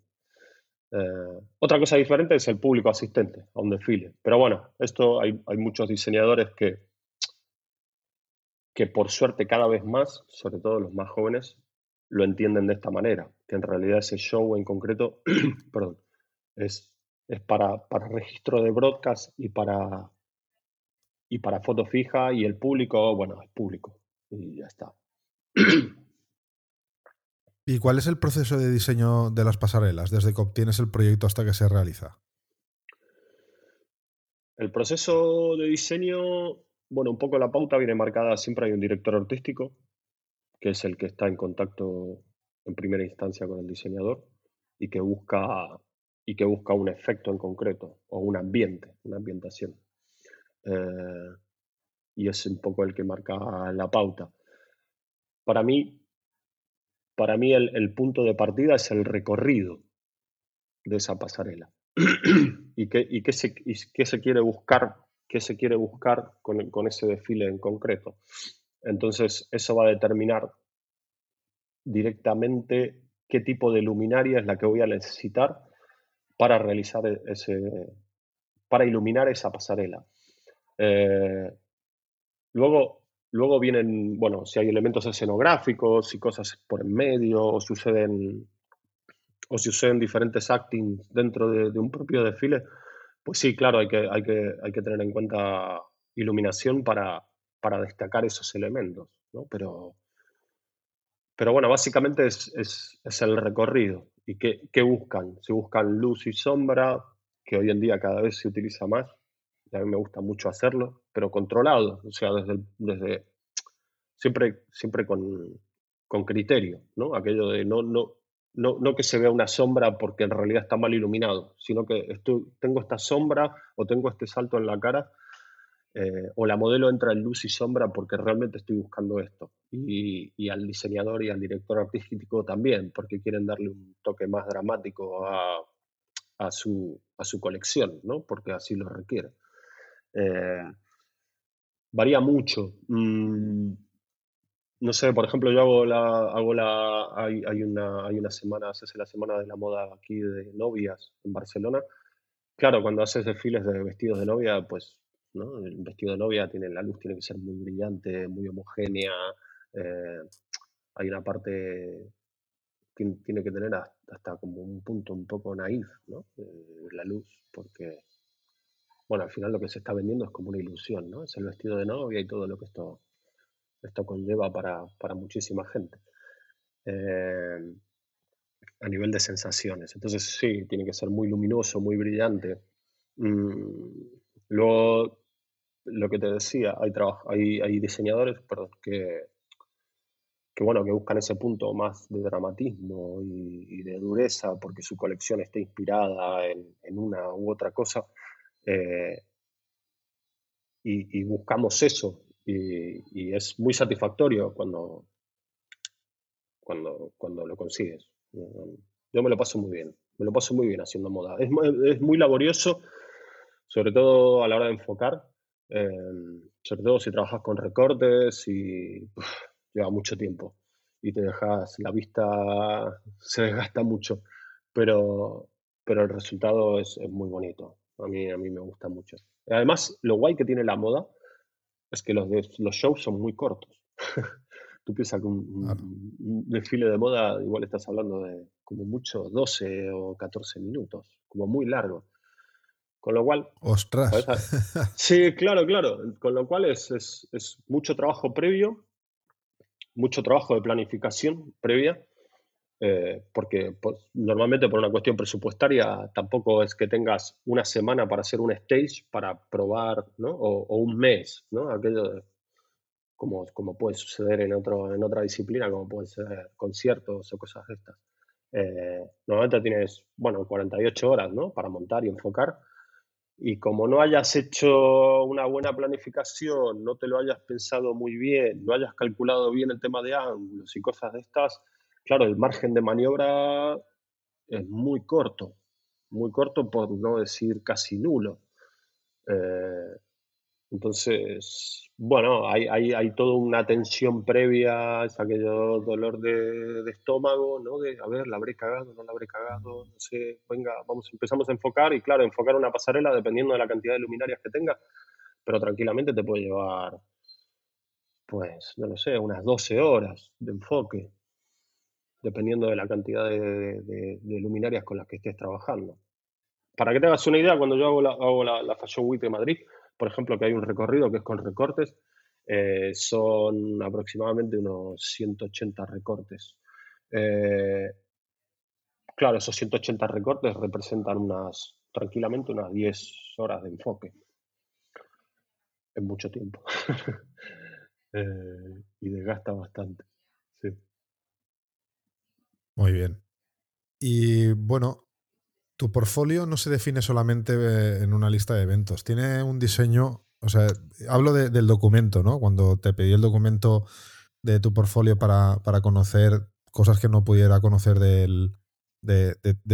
Eh, otra cosa diferente es el público asistente a un desfile. Pero bueno, esto hay, muchos diseñadores que, que por suerte cada vez más, sobre todo los más jóvenes, lo entienden de esta manera, que en realidad ese show en concreto perdón, es, es para, para registro de broadcast y para, y para foto fija y el público, bueno, es público y ya está. ¿Y cuál es el proceso de diseño de las pasarelas desde que obtienes el proyecto hasta que se realiza? El proceso de diseño, bueno, un poco la pauta viene marcada, siempre hay un director artístico, que es el que está en contacto en primera instancia con el diseñador y que busca, y que busca un efecto en concreto o un ambiente, una ambientación. Eh, y es un poco el que marca la pauta. Para mí, para mí el, punto de partida es el recorrido de esa pasarela. ¿Y, qué, y qué, se, se, quiere buscar, qué se quiere buscar con, con ese desfile en concreto? Entonces, eso va a determinar directamente qué tipo de luminaria es la que voy a necesitar para realizar e, ese, para iluminar esa pasarela. Eh, luego, Luego vienen, bueno, si hay elementos escenográficos y cosas por en medio, o suceden, o suceden diferentes actings dentro de, un propio desfile, pues sí, claro, hay que, hay que, hay que tener en cuenta iluminación para, para destacar esos elementos, ¿no? Pero, pero bueno, básicamente es, es, es el recorrido. ¿Y qué, qué, buscan? Si buscan luz y sombra, que hoy en día cada vez se utiliza más, a mí me gusta mucho hacerlo, pero controlado, o sea, desde, desde siempre, siempre con, con criterio, ¿no? Aquello de no, no, no, no, que se vea una sombra porque en realidad está mal iluminado, sino que estoy, tengo esta sombra o tengo este salto en la cara, eh, o la modelo entra en luz y sombra porque realmente estoy buscando esto. Y, y, al diseñador y al director artístico también, porque quieren darle un toque más dramático a, a, su, a su colección, ¿no? porque así lo requiere. Eh, varía mucho. Mm, no sé, por ejemplo, yo hago la, hago la, hay, una, hay una semana, se hace la semana de la moda aquí de novias en Barcelona. Claro, cuando haces desfiles de vestidos de novia, pues, ¿no? El vestido de novia tiene, la luz tiene que ser muy brillante, muy homogénea. Eh, hay una parte, tiene, tiene que tener hasta, como un punto un poco naif, ¿no? Eh, la luz, porque bueno, al final lo que se está vendiendo es como una ilusión, ¿no? Es el vestido de novia y todo lo que esto, esto conlleva para, muchísima gente. Eh, a nivel de sensaciones. Entonces sí, tiene que ser muy luminoso, muy brillante. Mm, luego, lo que te decía, hay, hay, hay diseñadores que, que, bueno, que buscan ese punto más de dramatismo y, de dureza porque su colección está inspirada en, una u otra cosa. Eh, y, buscamos eso. Y, es muy satisfactorio cuando, cuando, cuando lo consigues. Yo me lo paso muy bien, me lo paso muy bien haciendo moda. Es, es muy laborioso, sobre todo a la hora de enfocar, eh, sobre todo si trabajas con recortes y lleva mucho tiempo y te dejas, la vista se desgasta mucho, pero, pero el resultado es, es muy bonito. A mí, a mí me gusta mucho. Además, lo guay que tiene la moda es que los, los shows son muy cortos. Tú piensas que un, desfile de moda, igual estás hablando de como mucho 12 o 14 minutos, como muy largo. Con lo cual. ¡Ostras! Sí, claro, claro. Con lo cual es, es, es mucho trabajo previo, mucho trabajo de planificación previa eh, porque pues, normalmente por una cuestión presupuestaria tampoco es que tengas una semana para hacer un stage para probar, ¿no? O, un mes, ¿no? Aquello como, como puede suceder en, otro, en otra disciplina, como pueden ser conciertos o cosas de estas. Eh, normalmente tienes, bueno, 48 horas, ¿no? Para montar y enfocar. Y como no hayas hecho una buena planificación, no te lo hayas pensado muy bien, no hayas calculado bien el tema de ángulos y cosas de estas, claro, el margen de maniobra es muy corto, muy corto por no decir casi nulo. Eh, entonces, bueno, hay, hay, toda una tensión previa, es aquello dolor de, estómago, ¿no? De, a ver, la habré cagado, no la habré cagado, no sé, venga, vamos, empezamos a enfocar y claro, enfocar una pasarela dependiendo de la cantidad de luminarias que tenga, pero tranquilamente te puede llevar, pues, no lo sé, unas 12 horas de enfoque dependiendo de la cantidad de, luminarias con las que estés trabajando. Para que te hagas una idea, cuando yo hago la, hago la, Fashion Week de Madrid, por ejemplo, que hay un recorrido que es con recortes, eh, son aproximadamente unos 180 recortes. Eh, claro, esos 180 recortes representan unas, tranquilamente unas 10 horas de enfoque. Es mucho tiempo. Eh, y desgasta bastante. Muy bien. Y bueno, tu portfolio no se define solamente eh, en una lista de eventos, tiene un diseño, o sea, hablo del documento, ¿no? Cuando te pedí el documento de tu portfolio para, conocer cosas que no pudiera conocer de,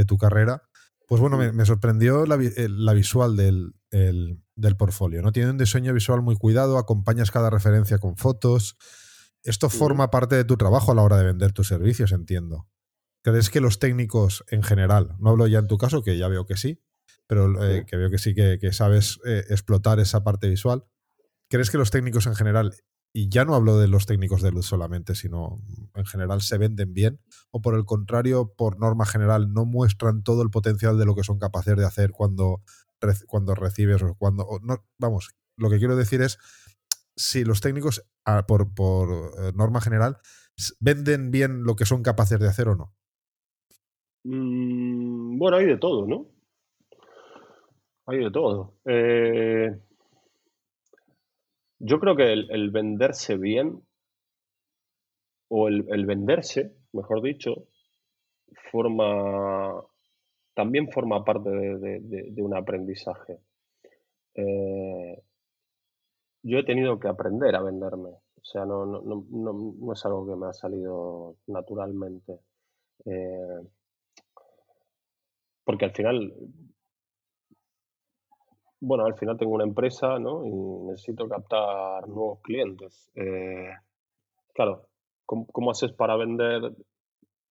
tu carrera, pues bueno, me, sorprendió la, visual del, del portfolio, ¿no? Tiene un diseño visual muy cuidado, acompañas cada referencia con fotos. Esto forma parte de tu trabajo a la hora de vender tus servicios, entiendo. ¿Crees que los técnicos en general, no hablo ya en tu caso, que ya veo que sí, pero eh, que veo que sí que, sabes eh, explotar esa parte visual, ¿crees que los técnicos en general, y ya no hablo de los técnicos de luz solamente, sino en general se venden bien, o por el contrario, por norma general, no muestran todo el potencial de lo que son capaces de hacer cuando, cuando recibes o cuando... no, vamos, lo que quiero decir es, si los técnicos, ah, por, por eh, norma general, venden bien lo que son capaces de hacer o no. Mm, bueno, hay de todo, ¿no? Hay de todo. Eh, yo creo que el, venderse bien, o el, venderse, mejor dicho, forma también forma parte de, un aprendizaje. Eh, yo he tenido que aprender a venderme. O sea, no, es algo que me ha salido naturalmente. Eh, porque al final, bueno, al final tengo una empresa, ¿no? Y necesito captar nuevos clientes. Eh, claro, ¿cómo, haces para vender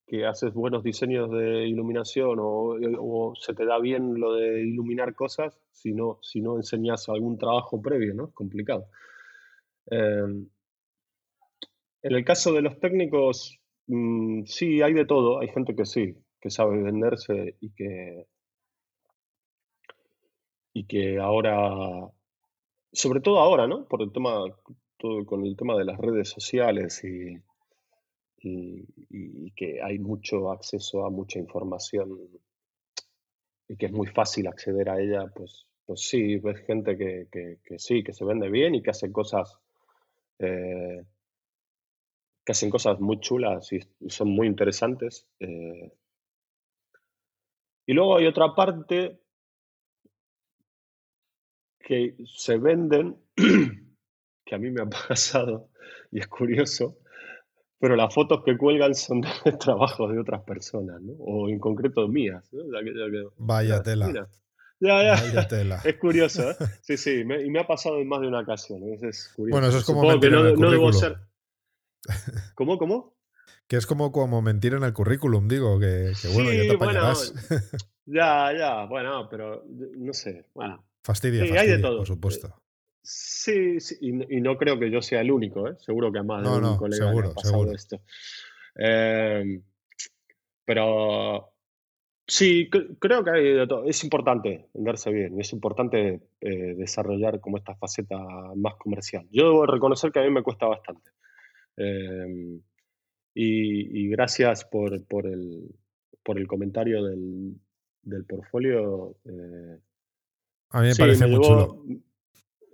que haces buenos diseños de iluminación o, se te da bien lo de iluminar cosas si no, si no enseñas algún trabajo previo, ¿no? Es complicado. Eh, en el caso de los técnicos, mm, sí, hay de todo. Hay gente que sí, que sabe venderse y que, y que ahora, sobre todo ahora, ¿no? Por el tema, todo con el tema de las redes sociales y, y, que hay mucho acceso a mucha información y que es muy fácil acceder a ella, pues, pues sí, ves gente que, sí, que se vende bien y que cosas, eh, que hacen cosas muy chulas y, son muy interesantes. Eh. Y luego hay otra parte que se venden, que a mí me ha pasado y es curioso, pero las fotos que cuelgan son de trabajos de otras personas, ¿no? O en concreto mías. Vaya tela. Ya, ya. Vaya tela. Es curioso, ¿eh? Sí, sí, y me ha pasado en más de una ocasión. Es curioso. Bueno, eso es como mentir en el currículum. ¿Cómo, cómo? Que es como, como mentir en el currículum, digo, que, bueno, ya te apañarás. ya, ya, bueno, pero no sé, bueno. Fastidia, sí, hay de todo. por supuesto. Sí, sí y, no creo que yo sea el único, ¿eh? seguro que a más de un colega seguro, ha pasado esto. Em, pero sí, creo que hay de todo. Es importante verse bien, es importante eh, desarrollar como esta faceta más comercial. Yo debo reconocer que a mí me cuesta bastante. Em, y, gracias por, por, el, por el comentario del, del portfolio. Eh, a mí me parece muy chulo.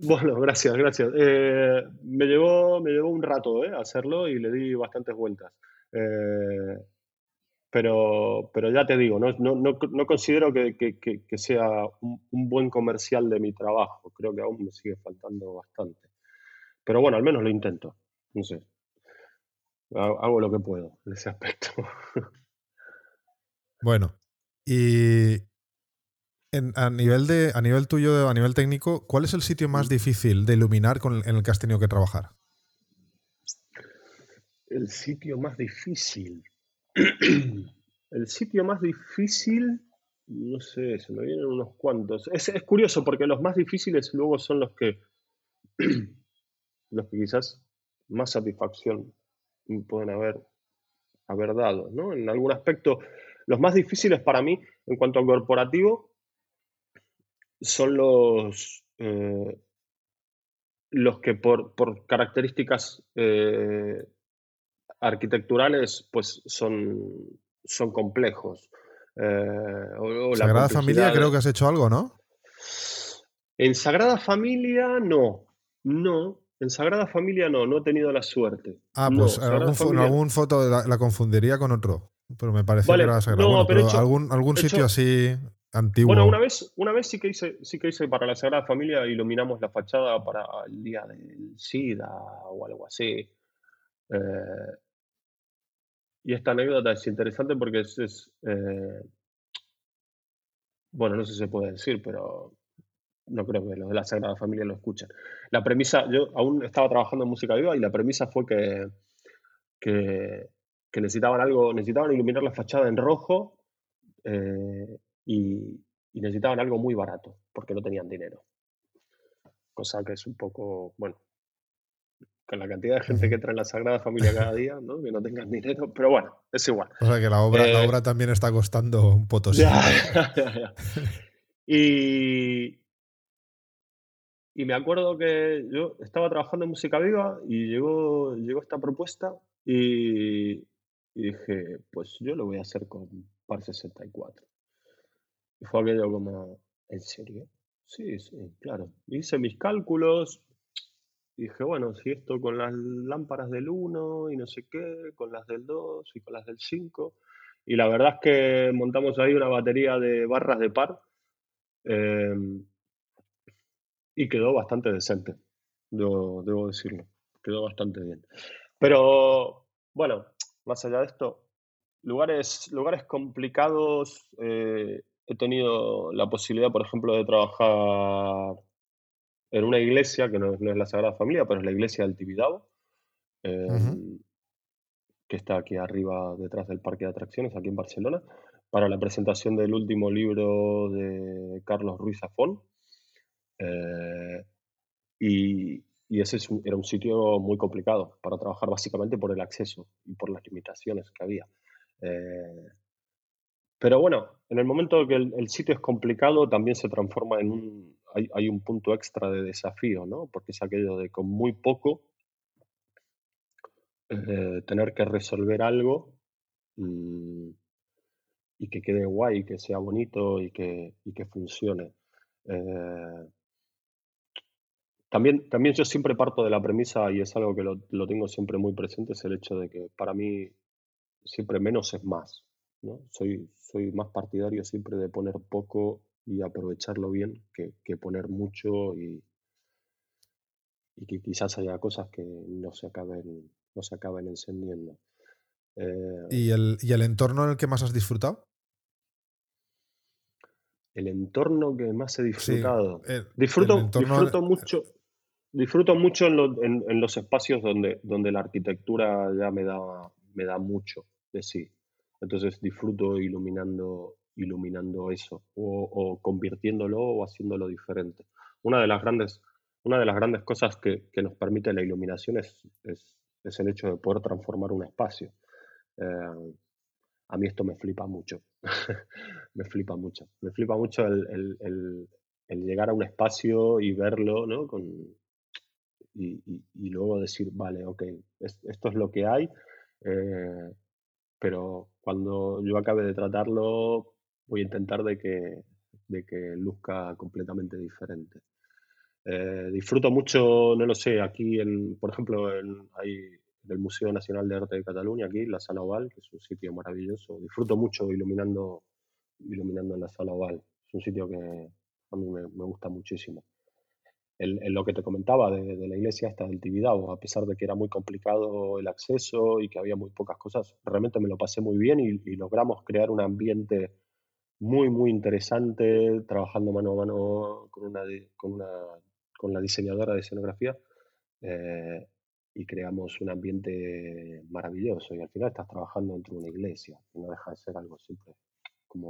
Bueno, gracias, gracias. Eh, me, llevó, me llevó un rato eh, hacerlo y le di bastantes vueltas. Eh, pero, pero ya te digo, no, no, no, considero que, que, sea un, buen comercial de mi trabajo. Creo que aún me sigue faltando bastante. Pero bueno, al menos lo intento. No sé. Hago lo que puedo en ese aspecto. Bueno, y a, nivel de, a nivel tuyo, a nivel técnico, ¿cuál es el sitio más difícil de iluminar con en el que has tenido que trabajar? El sitio más difícil. el sitio más difícil, no sé, se me vienen unos cuantos. Es, curioso porque los más difíciles luego son los que, los que quizás más satisfacción pueden haber, haber dado. ¿no? En algún aspecto, los más difíciles para mí en cuanto a corporativo son los, eh, los que por, características eh, arquitecturales pues son, son complejos. Eh, Sagrada Familia creo que has hecho algo, ¿no? En Sagrada Familia no, no. En Sagrada Familia no, no he tenido la suerte. Ah, pues en algún, foto la, confundiría con otro. Pero me parece que era Sagrada. pero, algún, algún sitio así bueno, una vez, una vez sí que hice, sí que hice para la Sagrada Familia, iluminamos la fachada para el día del SIDA o algo así. Eh, y esta anécdota es interesante porque es, eh, bueno, no sé si se puede decir, pero no creo que los de la Sagrada Familia lo escuchen. La premisa, yo aún estaba trabajando en música viva y la premisa fue que, que, necesitaban algo, necesitaban iluminar la fachada en rojo. Eh, y, necesitaban algo muy barato porque no tenían dinero. Cosa que es un poco, bueno, con la cantidad de gente que entra en la Sagrada Familia cada día, ¿no? que no tengan dinero, pero bueno, es igual. O sea que la obra, la eh, obra también está costando un potosí. y, y me acuerdo que yo estaba trabajando en Música Viva y llegó, llegó esta propuesta y, y dije, pues yo lo voy a hacer con Par 64. Y fue aquello como, ¿en serio? Sí, sí, claro. Hice mis cálculos. Dije, bueno, si esto con las lámparas del 1 y no sé qué, con las del 2 y con las del 5. Y la verdad es que montamos ahí una batería de barras de par. Em, y quedó bastante decente, debo, debo, decirlo. Quedó bastante bien. Pero, bueno, más allá de esto, lugares, lugares complicados. Eh, he tenido la posibilidad, por ejemplo, de trabajar en una iglesia, que no, es la Sagrada Familia, pero es la iglesia del Tibidabo, em, que está aquí arriba, detrás del Parque de Atracciones, aquí en Barcelona, para la presentación del último libro de Carlos Ruiz Zafón. Eh, y, ese era un sitio muy complicado para trabajar, básicamente por el acceso y por las limitaciones que había. Eh, pero bueno, en el momento que el, sitio es complicado, también se transforma en un. Hay, un punto extra de desafío, ¿no? Porque es aquello de con muy poco eh, tener que resolver algo mm, y que quede guay, que sea bonito y que, funcione. También, también yo siempre parto de la premisa, y es algo que lo, lo, tengo siempre muy presente, es el hecho de que para mí siempre menos es más. ¿no? Soy, soy más partidario siempre de poner poco y aprovecharlo bien que, que poner mucho y, y que quizás haya cosas que no se acaben, no se acaben encendiendo. Eh, ¿Y, el, ¿Y el entorno en el que más has disfrutado? El entorno que más he disfrutado. disfruto, disfruto mucho. Disfruto mucho en, en, los espacios donde, donde la arquitectura ya me da, me da mucho de sí. Entonces disfruto iluminando, iluminando eso o, convirtiéndolo o haciéndolo diferente. Una de las grandes una de las grandes cosas que, nos permite la iluminación es, el hecho de poder transformar un espacio. Eh, a mí esto me flipa mucho, me flipa mucho, me flipa mucho el, llegar a un espacio y verlo, ¿no? Con, y, luego decir, vale, ok, esto es lo que hay, eh, pero cuando yo acabe de tratarlo, voy a intentar de que, de que luzca completamente diferente. Eh, disfruto mucho, no lo sé, aquí, en, por ejemplo, en, hay el Museo Nacional de Arte de Cataluña, aquí, la Sala Oval, que es un sitio maravilloso. Disfruto mucho iluminando, iluminando en la Sala Oval. Es un sitio que a mí me, gusta muchísimo. En, lo que te comentaba de, la iglesia hasta del Tibidabo, a pesar de que era muy complicado el acceso y que había muy pocas cosas, realmente me lo pasé muy bien y, logramos crear un ambiente muy, muy interesante, trabajando mano a mano con una, con una con la diseñadora de escenografía eh, y creamos un ambiente maravilloso. Y al final estás trabajando dentro de una iglesia, y no deja de ser algo simple.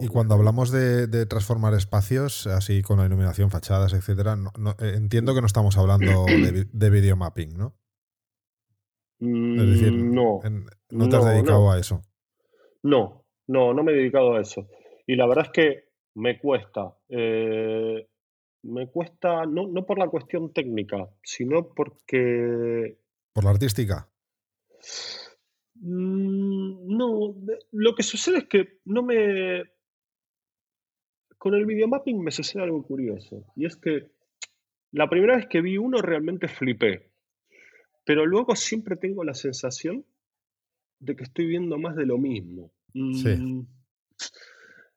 Y cuando hablamos de, transformar espacios, así con la iluminación, fachadas, etcétera, eh, entiendo que no estamos hablando de, de videomapping, ¿no? es decir, mm, no. no te has dedicado a eso. No, no, no me he dedicado a eso. Y la verdad es que me cuesta. Eh, me cuesta, no, no por la cuestión técnica, sino porque... ¿Por la artística? Mm, no, lo que sucede es que no me... Con el videomapping me sucede algo curioso, y es que la primera vez que vi uno realmente flipé, pero luego siempre tengo la sensación de que estoy viendo más de lo mismo. Sí. Mm,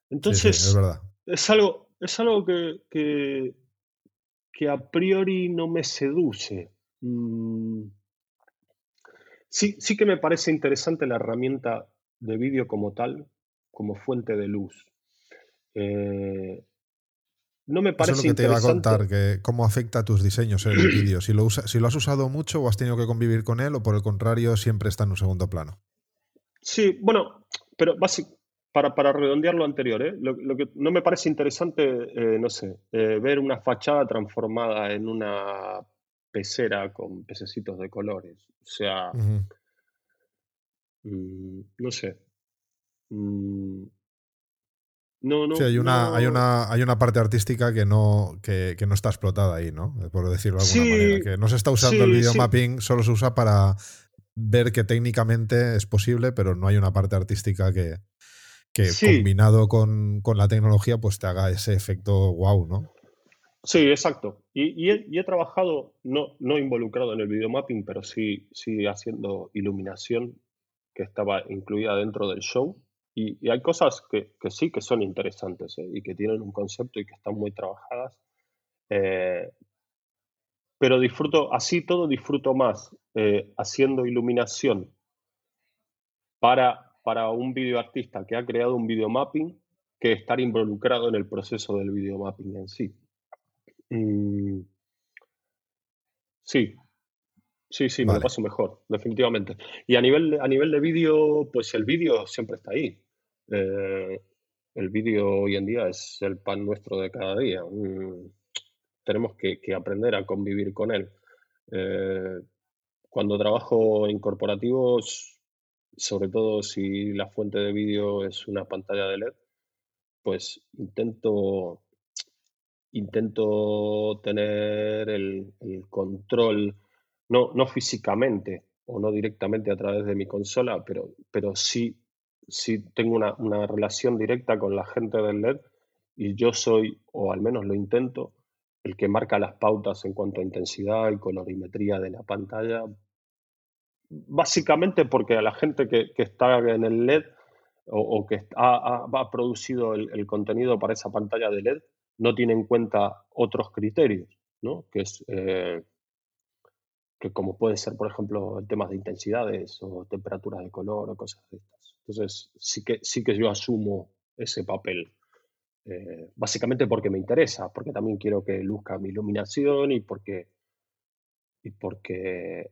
entonces, es, verdad. es algo, es algo que, que, a priori no me seduce. Sí, sí que me parece interesante la herramienta de vídeo como tal, como fuente de luz. Eh, no me parece Eso es lo que te iba a contar, que cómo afecta a tus diseños el vídeo. Si lo, si lo has usado mucho o has tenido que convivir con él, o por el contrario, siempre está en un segundo plano. Sí, bueno, pero básicamente para, para, redondear lo anterior, ¿eh? lo, que no me parece interesante, eh, no sé, eh, ver una fachada transformada en una pecera con pececitos de colores. O sea, mm, no sé. Mm, no, no, sí, hay una, hay, una, hay una parte artística que no, que, no está explotada ahí, ¿no? Por decirlo de alguna manera. Que no se está usando el videomapping, solo se usa para ver que técnicamente es posible, pero no hay una parte artística que, que combinado con, la tecnología pues te haga ese efecto wow, ¿no? Sí, exacto. Y, he, trabajado, no, no involucrado en el videomapping, pero sí, sí haciendo iluminación que estaba incluida dentro del show. Y, hay cosas que, sí que son interesantes ¿eh? y que tienen un concepto y que están muy trabajadas. Eh, pero disfruto, así todo disfruto más eh, haciendo iluminación para para un videoartista que ha creado un videomapping que estar involucrado en el proceso del videomapping en sí. Mm, sí, sí, sí, me lo paso mejor, definitivamente. Y a nivel, a nivel de vídeo, pues el vídeo siempre está ahí. Eh, el vídeo hoy en día es el pan nuestro de cada día. Mm, tenemos que, aprender a convivir con él. Eh, cuando trabajo en corporativos, sobre todo si la fuente de vídeo es una pantalla de LED, pues intento, intento tener el, control, no, no físicamente, o no directamente a través de mi consola, pero, pero sí, sí tengo una, una relación directa con la gente del LED y yo soy, o al menos lo intento, el que marca las pautas en cuanto a intensidad y colorimetría de la pantalla. Básicamente porque a la gente que, está en el LED o, que ha, producido el, contenido para esa pantalla de LED no tiene en cuenta otros criterios, ¿no? que es eh, que como puede ser, por ejemplo, temas de intensidades o temperaturas de color o cosas de estas. Entonces, sí que, sí que yo asumo ese papel. Eh, básicamente porque me interesa, porque también quiero que luzca mi iluminación y porque, y porque,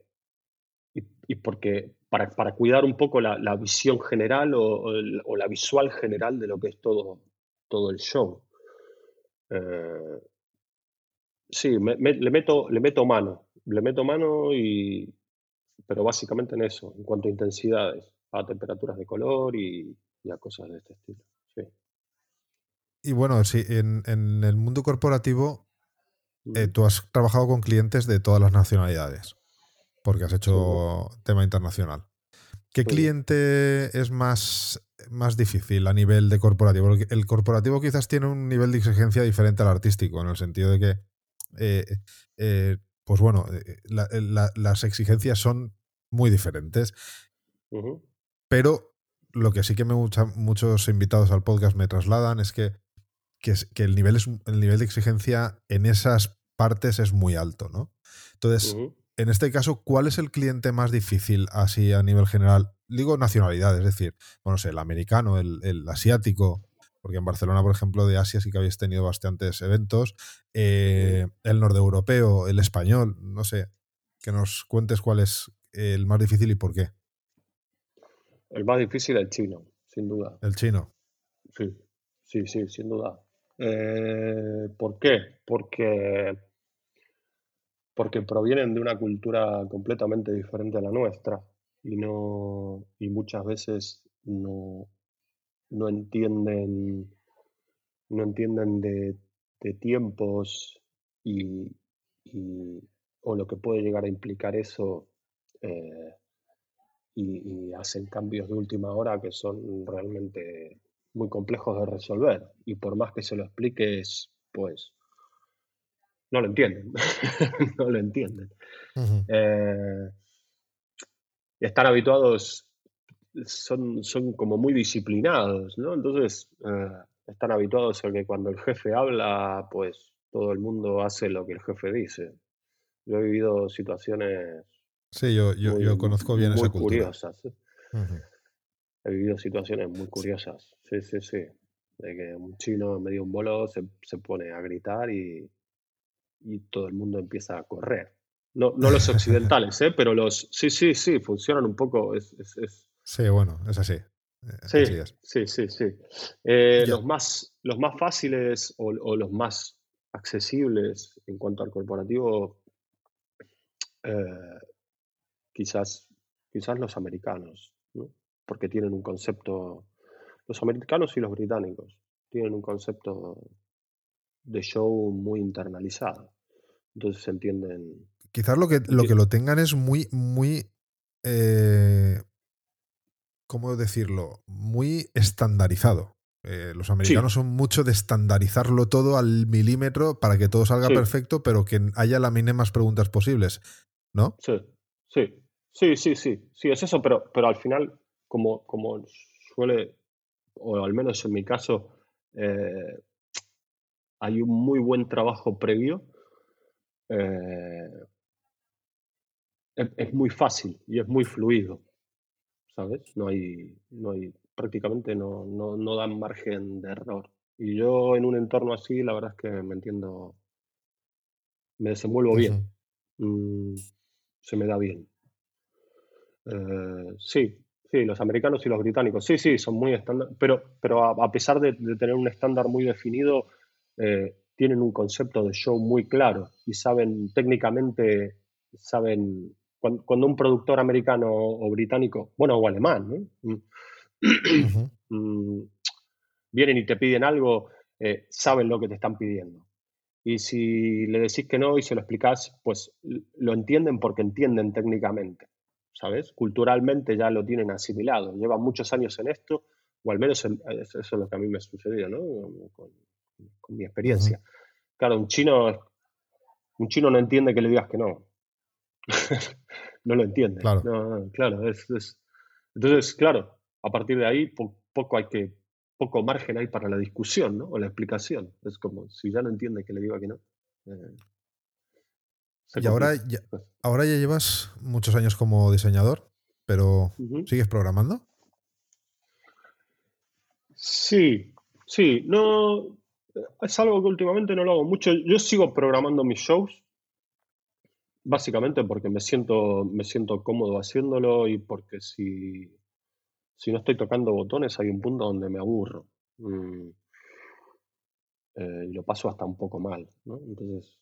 y, porque para, para, cuidar un poco la, la visión general o, la visual general de lo que es todo, todo el show. Eh, sí, le, meto, le meto mano, le meto mano y, pero básicamente en eso, en cuanto a intensidades, a temperaturas de color y, y a cosas de este estilo. Sí. Y bueno, sí, en, el mundo corporativo eh, tú has trabajado con clientes de todas las nacionalidades, porque has hecho tema internacional. ¿Qué cliente es más, más difícil a nivel de corporativo? Porque el corporativo quizás tiene un nivel de exigencia diferente al artístico, en el sentido de que, eh, eh, pues bueno, las exigencias son muy diferentes. Pero lo que sí que me muchos invitados al podcast me trasladan es que que, el, nivel es, el nivel de exigencia en esas partes es muy alto, ¿no? Entonces, en este caso, ¿cuál es el cliente más difícil así a nivel general? Digo nacionalidad, es decir, bueno, sé, el americano, el, asiático, porque en Barcelona, por ejemplo, de Asia sí que habéis tenido bastantes eventos, eh, el europeo el español, no sé, que nos cuentes cuál es el más difícil y por qué. El más difícil es el chino, sin duda. El chino. Sí, sí, sí, sin duda. Eh, ¿Por qué? Porque, porque provienen de una cultura completamente diferente a la nuestra y, no, y muchas veces no, no entienden, no entienden de, tiempos y, o lo que puede llegar a implicar eso eh, y, y, hacen cambios de última hora que son realmente muy complejos de resolver. Y por más que se lo expliques, pues no lo entienden, no lo entienden. Eh, están habituados, son, son como muy disciplinados, ¿no? Entonces eh, están habituados a que cuando el jefe habla, pues todo el mundo hace lo que el jefe dice. Yo he vivido situaciones... Sí, yo, yo, conozco bien esa cultura. curiosas. he vivido situaciones muy curiosas. Sí, sí, sí. De que un chino medio un bolo se, se pone a gritar y, y, todo el mundo empieza a correr. No, no los occidentales, ¿eh? pero los. Sí, sí, sí, funcionan un poco. Es, es, Sí, bueno, es así. Eh, sí, sí, sí, sí. Eh, los, más, los más fáciles o, o, los más accesibles en cuanto al corporativo, quizás, quizás los americanos porque tienen un concepto, los americanos y los británicos, tienen un concepto de show muy internalizado. Entonces se entienden. Quizás lo que, lo que lo tengan es muy, muy. Eh, ¿Cómo decirlo? Muy estandarizado. Eh, los americanos son mucho de estandarizarlo todo al milímetro para que todo salga perfecto, pero que haya las mínimas preguntas posibles, ¿no? Sí, sí, sí, sí, sí, sí, es eso, pero, pero al final como, como suele, o al menos en mi caso, eh, hay un muy buen trabajo previo, eh, es, muy fácil y es muy fluido, ¿sabes? No hay, no hay prácticamente no, no, dan margen de error. Y yo en un entorno así, la verdad es que me entiendo, me desenvuelvo bien, mm, se me da bien. Eh, sí, Sí, los americanos y los británicos. Sí, sí, son muy estándar, pero, pero a, pesar de, tener un estándar muy definido, eh, tienen un concepto de show muy claro y saben técnicamente, saben, cuando, un productor americano o británico, bueno, o alemán, mm, mm, vienen y te piden algo, eh, saben lo que te están pidiendo. Y si le decís que no y se lo explicás, pues lo entienden porque entienden técnicamente. ¿sabes? Culturalmente ya lo tienen asimilado, llevan muchos años en esto, o al menos eso es lo que a mí me sucedió, ¿no? Con, mi experiencia. Claro, un chino, un chino no entiende que le digas que no. no lo entiende. Claro. claro, Entonces, claro, a partir de ahí poco hay que, poco margen hay para la discusión, ¿no? O la explicación. Es como, si ya no entiende que le diga que no. Eh, y ahora ya, pues. ahora ya llevas muchos años como diseñador, pero ¿sigues programando? Sí, sí, no, es algo que últimamente no lo hago mucho. Yo sigo programando mis shows, básicamente porque me siento, me siento cómodo haciéndolo y porque si, si no estoy tocando botones hay un punto donde me aburro. Mm, eh, y lo paso hasta un poco mal. Entonces,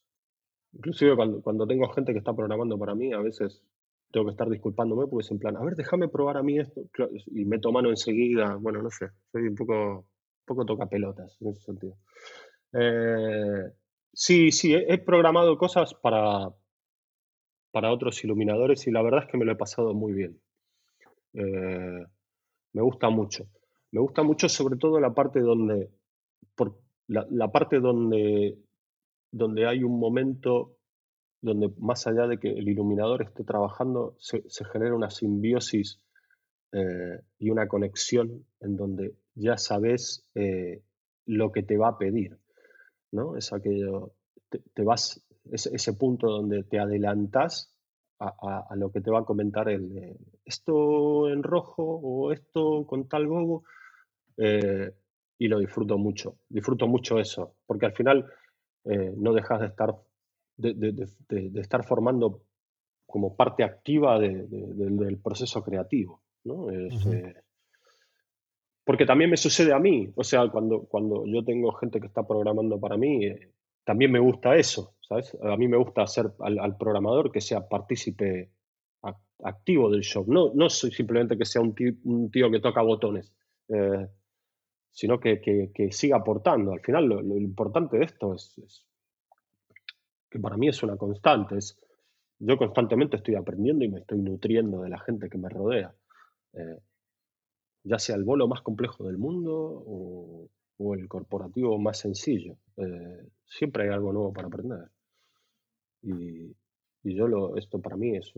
Inclusive cuando, tengo gente que está programando para mí, a veces tengo que estar disculpándome porque es en plan, a ver, déjame probar a mí esto. Y meto mano enseguida. Bueno, no sé, soy un poco, poco toca pelotas en ese sentido. Eh, sí, sí, he, programado cosas para, para otros iluminadores y la verdad es que me lo he pasado muy bien. Eh, me gusta mucho. Me gusta mucho sobre todo la parte donde, por, la parte donde donde hay un momento donde más allá de que el iluminador esté trabajando, se, genera una simbiosis eh, y una conexión en donde ya sabes eh, lo que te va a pedir. ¿no? Es aquello, te, vas, ese punto donde te adelantas a, lo que te va a comentar el esto en rojo o esto con tal eh, y lo disfruto mucho. Disfruto mucho eso, porque al final eh, no dejas de estar, de, estar formando como parte activa del proceso creativo. Eh, porque también me sucede a mí, o sea, cuando, cuando yo tengo gente que está programando para mí, eh, también me gusta eso, ¿sabes? A mí me gusta hacer al, programador que sea partícipe activo del show, no, no soy simplemente que sea un tío, que toca botones sino que, siga aportando. Al final, lo, importante de esto es, que para mí es una constante. Es, yo constantemente estoy aprendiendo y me estoy nutriendo de la gente que me rodea. Eh, ya sea el bolo más complejo del mundo o, el corporativo más sencillo. Eh, siempre hay algo nuevo para aprender. Y, yo lo, esto para mí es,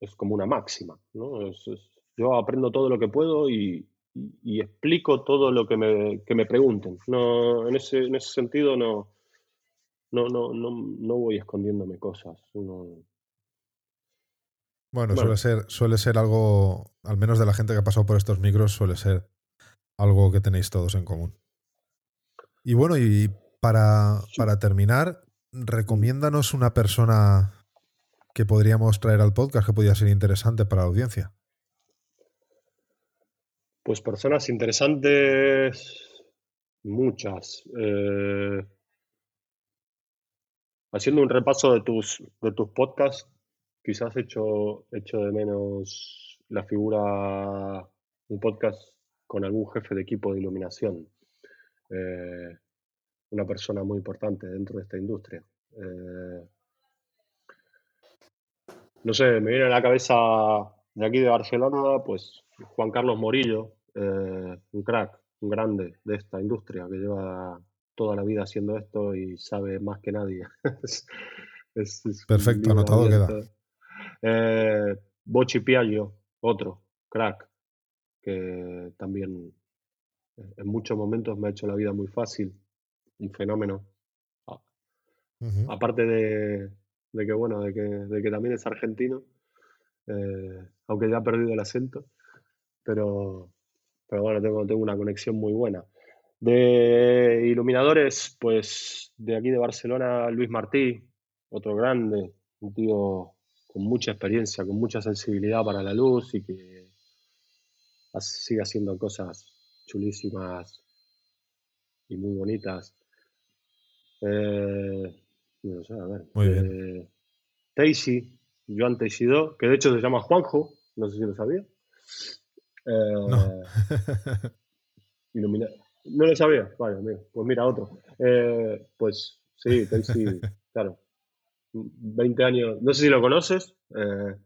es como una máxima. yo aprendo todo lo que puedo y, y, explico todo lo que me, que me pregunten. No, en, ese, en ese sentido no, no, no, no, no voy escondiéndome cosas. Bueno, Suele, ser, suele ser algo, al menos de la gente que ha pasado por estos micros, suele ser algo que tenéis todos en común. Y bueno, y para, para terminar, recomiéndanos una persona que podríamos traer al podcast que podría ser interesante para la audiencia. Pues personas interesantes, muchas. Eh, haciendo un repaso de tus, de tus podcasts, quizás hecho, hecho de menos la figura, un podcast con algún jefe de equipo de iluminación. Eh, una persona muy importante dentro de esta industria. Eh, no sé, me viene a la cabeza de aquí de Barcelona, pues Juan Carlos Morillo, eh, un crack, un grande de esta industria que lleva toda la vida haciendo esto y sabe más que nadie. Perfecto, anotado queda. Eh, Bochi Piaggio, otro crack, que también en muchos momentos me ha hecho la vida muy fácil, un fenómeno. Aparte de, que, bueno, de que, de que también es argentino, eh, aunque ya ha perdido el acento, pero, pero bueno, tengo, tengo una conexión muy buena. De iluminadores, pues de aquí de Barcelona, Luis Martí, otro grande, un tío con mucha experiencia, con mucha sensibilidad para la luz y que sigue haciendo cosas chulísimas y muy bonitas. Eh, no sé, a ver. Muy bien. Eh, Joan Teixidó, que de hecho se llama Juanjo, no sé si lo sabía. Eh, no. no lo sabía. Vale, pues mira, otro. Eh, pues sí, Teixi, claro. 20 años, no sé si lo conoces. Eh,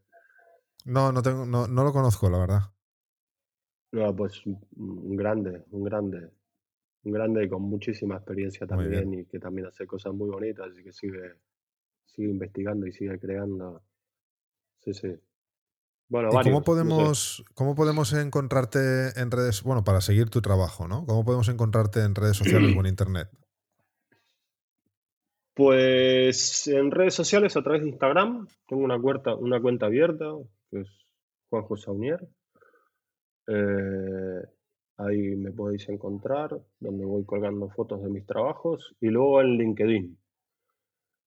No, no, tengo, no, no lo conozco, la verdad. No, pues un grande, un grande. Un grande y con muchísima experiencia también y que también hace cosas muy bonitas y que sigue, sigue investigando y sigue creando. Sí, sí. Bueno, cómo podemos, cómo podemos encontrarte en redes, bueno, para seguir tu trabajo, ¿no? ¿Cómo podemos encontrarte en redes sociales o en internet? Pues en redes sociales a través de Instagram tengo una cuenta, una cuenta abierta, que es Juanjo Saunier. Eh, ahí me podéis encontrar, donde voy colgando fotos de mis trabajos. Y luego en LinkedIn.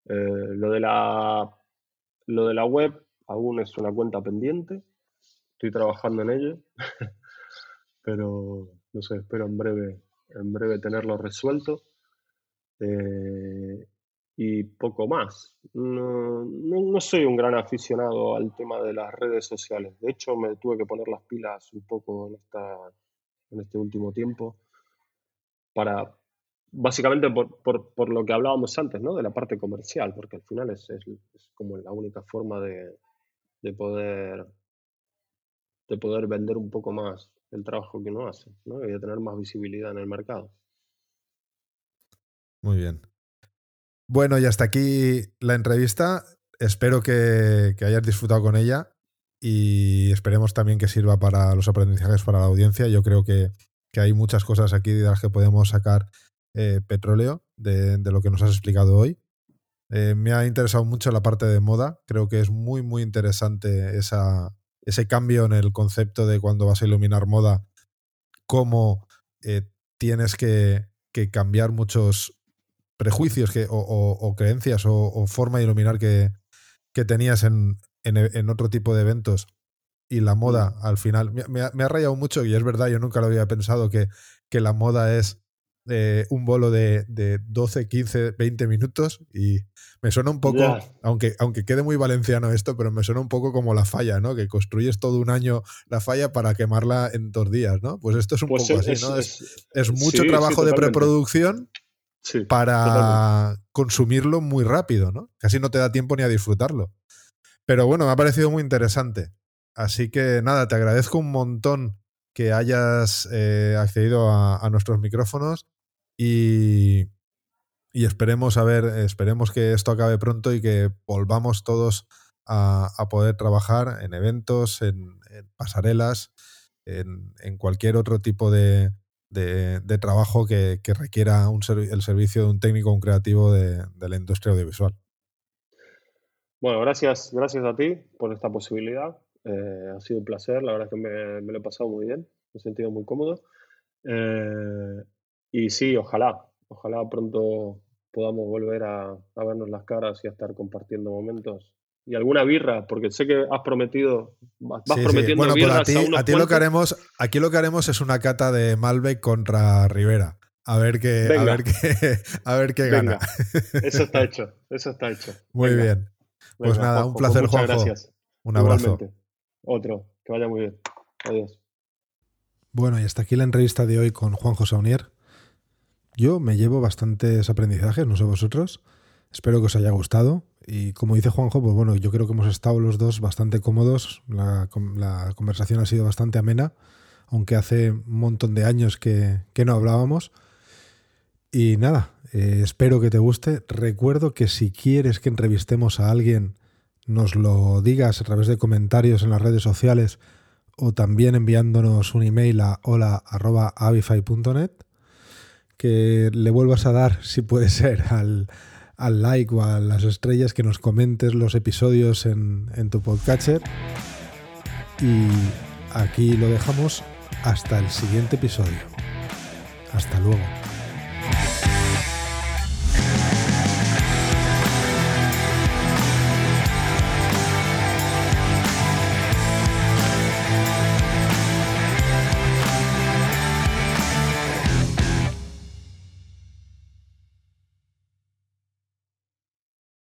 Eh, lo, de la, lo de la web aún es una cuenta pendiente. Estoy trabajando en ello. Pero no sé, espero en breve, en breve tenerlo resuelto. Eh, y poco más. No, no, soy un gran aficionado al tema de las redes sociales. De hecho, me tuve que poner las pilas un poco en, esta, en este último tiempo para, básicamente por, por, por, lo que hablábamos antes, ¿no? De la parte comercial, porque al final es, es, como la única forma de, de, poder de poder vender un poco más el trabajo que uno hace, ¿no? Y tener más visibilidad en el mercado. Muy bien. Bueno, y hasta aquí la entrevista. Espero que, hayas disfrutado con ella y esperemos también que sirva para los aprendizajes para la audiencia. Yo creo que, hay muchas cosas aquí de las que podemos sacar eh, petróleo de, lo que nos has explicado hoy. Eh, me ha interesado mucho la parte de moda. Creo que es muy, muy interesante esa, ese cambio en el concepto de cuando vas a iluminar moda, cómo eh, tienes que, que, cambiar muchos, prejuicios que, o, creencias o, forma de iluminar que, que tenías en, en, otro tipo de eventos y la moda mm. al final me, ha, rayado mucho y es verdad, yo nunca lo había pensado que, que la moda es eh, un bolo de, de, 12, 15, 20 minutos y me suena un poco, aunque, aunque quede muy valenciano esto, pero me suena un poco como la falla, ¿no? Que construyes todo un año la falla para quemarla en dos días, ¿no? Pues esto es un pues poco así, ¿no? Es, es, mucho trabajo de preproducción para consumirlo muy rápido, ¿no? Casi no te da tiempo ni a disfrutarlo. Pero bueno, me ha parecido muy interesante. Así que nada, te agradezco un montón que hayas eh, accedido a, nuestros micrófonos y, y, esperemos a ver, esperemos que esto acabe pronto y que volvamos todos a, poder trabajar en eventos, en, pasarelas, en, cualquier otro tipo de, de, trabajo que, requiera un el servicio de un técnico, un creativo de, la industria audiovisual. Bueno, gracias, gracias a ti por esta posibilidad. Eh, ha sido un placer, la verdad es que me, lo he pasado muy bien, me he sentido muy cómodo. Eh, y sí, ojalá, ojalá pronto podamos volver a vernos las caras y a estar compartiendo momentos y alguna birra, porque sé que has prometido, vas prometiendo Bueno, pues a ti, lo que haremos, aquí lo que haremos es una cata de Malbec contra Rivera. A ver qué, a ver qué, a ver qué gana. Eso está hecho, eso está hecho. Muy bien. Pues nada, un placer, Juanjo. Gracias. Un abrazo. Otro, que vaya muy bien. Adiós. Bueno, y hasta aquí la entrevista de hoy con Juanjo Saunier. Yo me llevo bastantes aprendizajes, no sé vosotros. Espero que os haya gustado. Y como dice Juanjo, pues bueno, yo creo que hemos estado los dos bastante cómodos. La, conversación ha sido bastante amena, aunque hace un montón de años que, no hablábamos. Y nada, eh, espero que te guste. Recuerdo que si quieres que entrevistemos a alguien, nos lo digas a través de comentarios en las redes sociales o también enviándonos un email a hola.avify.net que le vuelvas a dar, si puede ser, al, al like o a las estrellas, que nos comentes los episodios en, en tu podcatcher. Y aquí lo dejamos hasta el siguiente episodio. Hasta luego.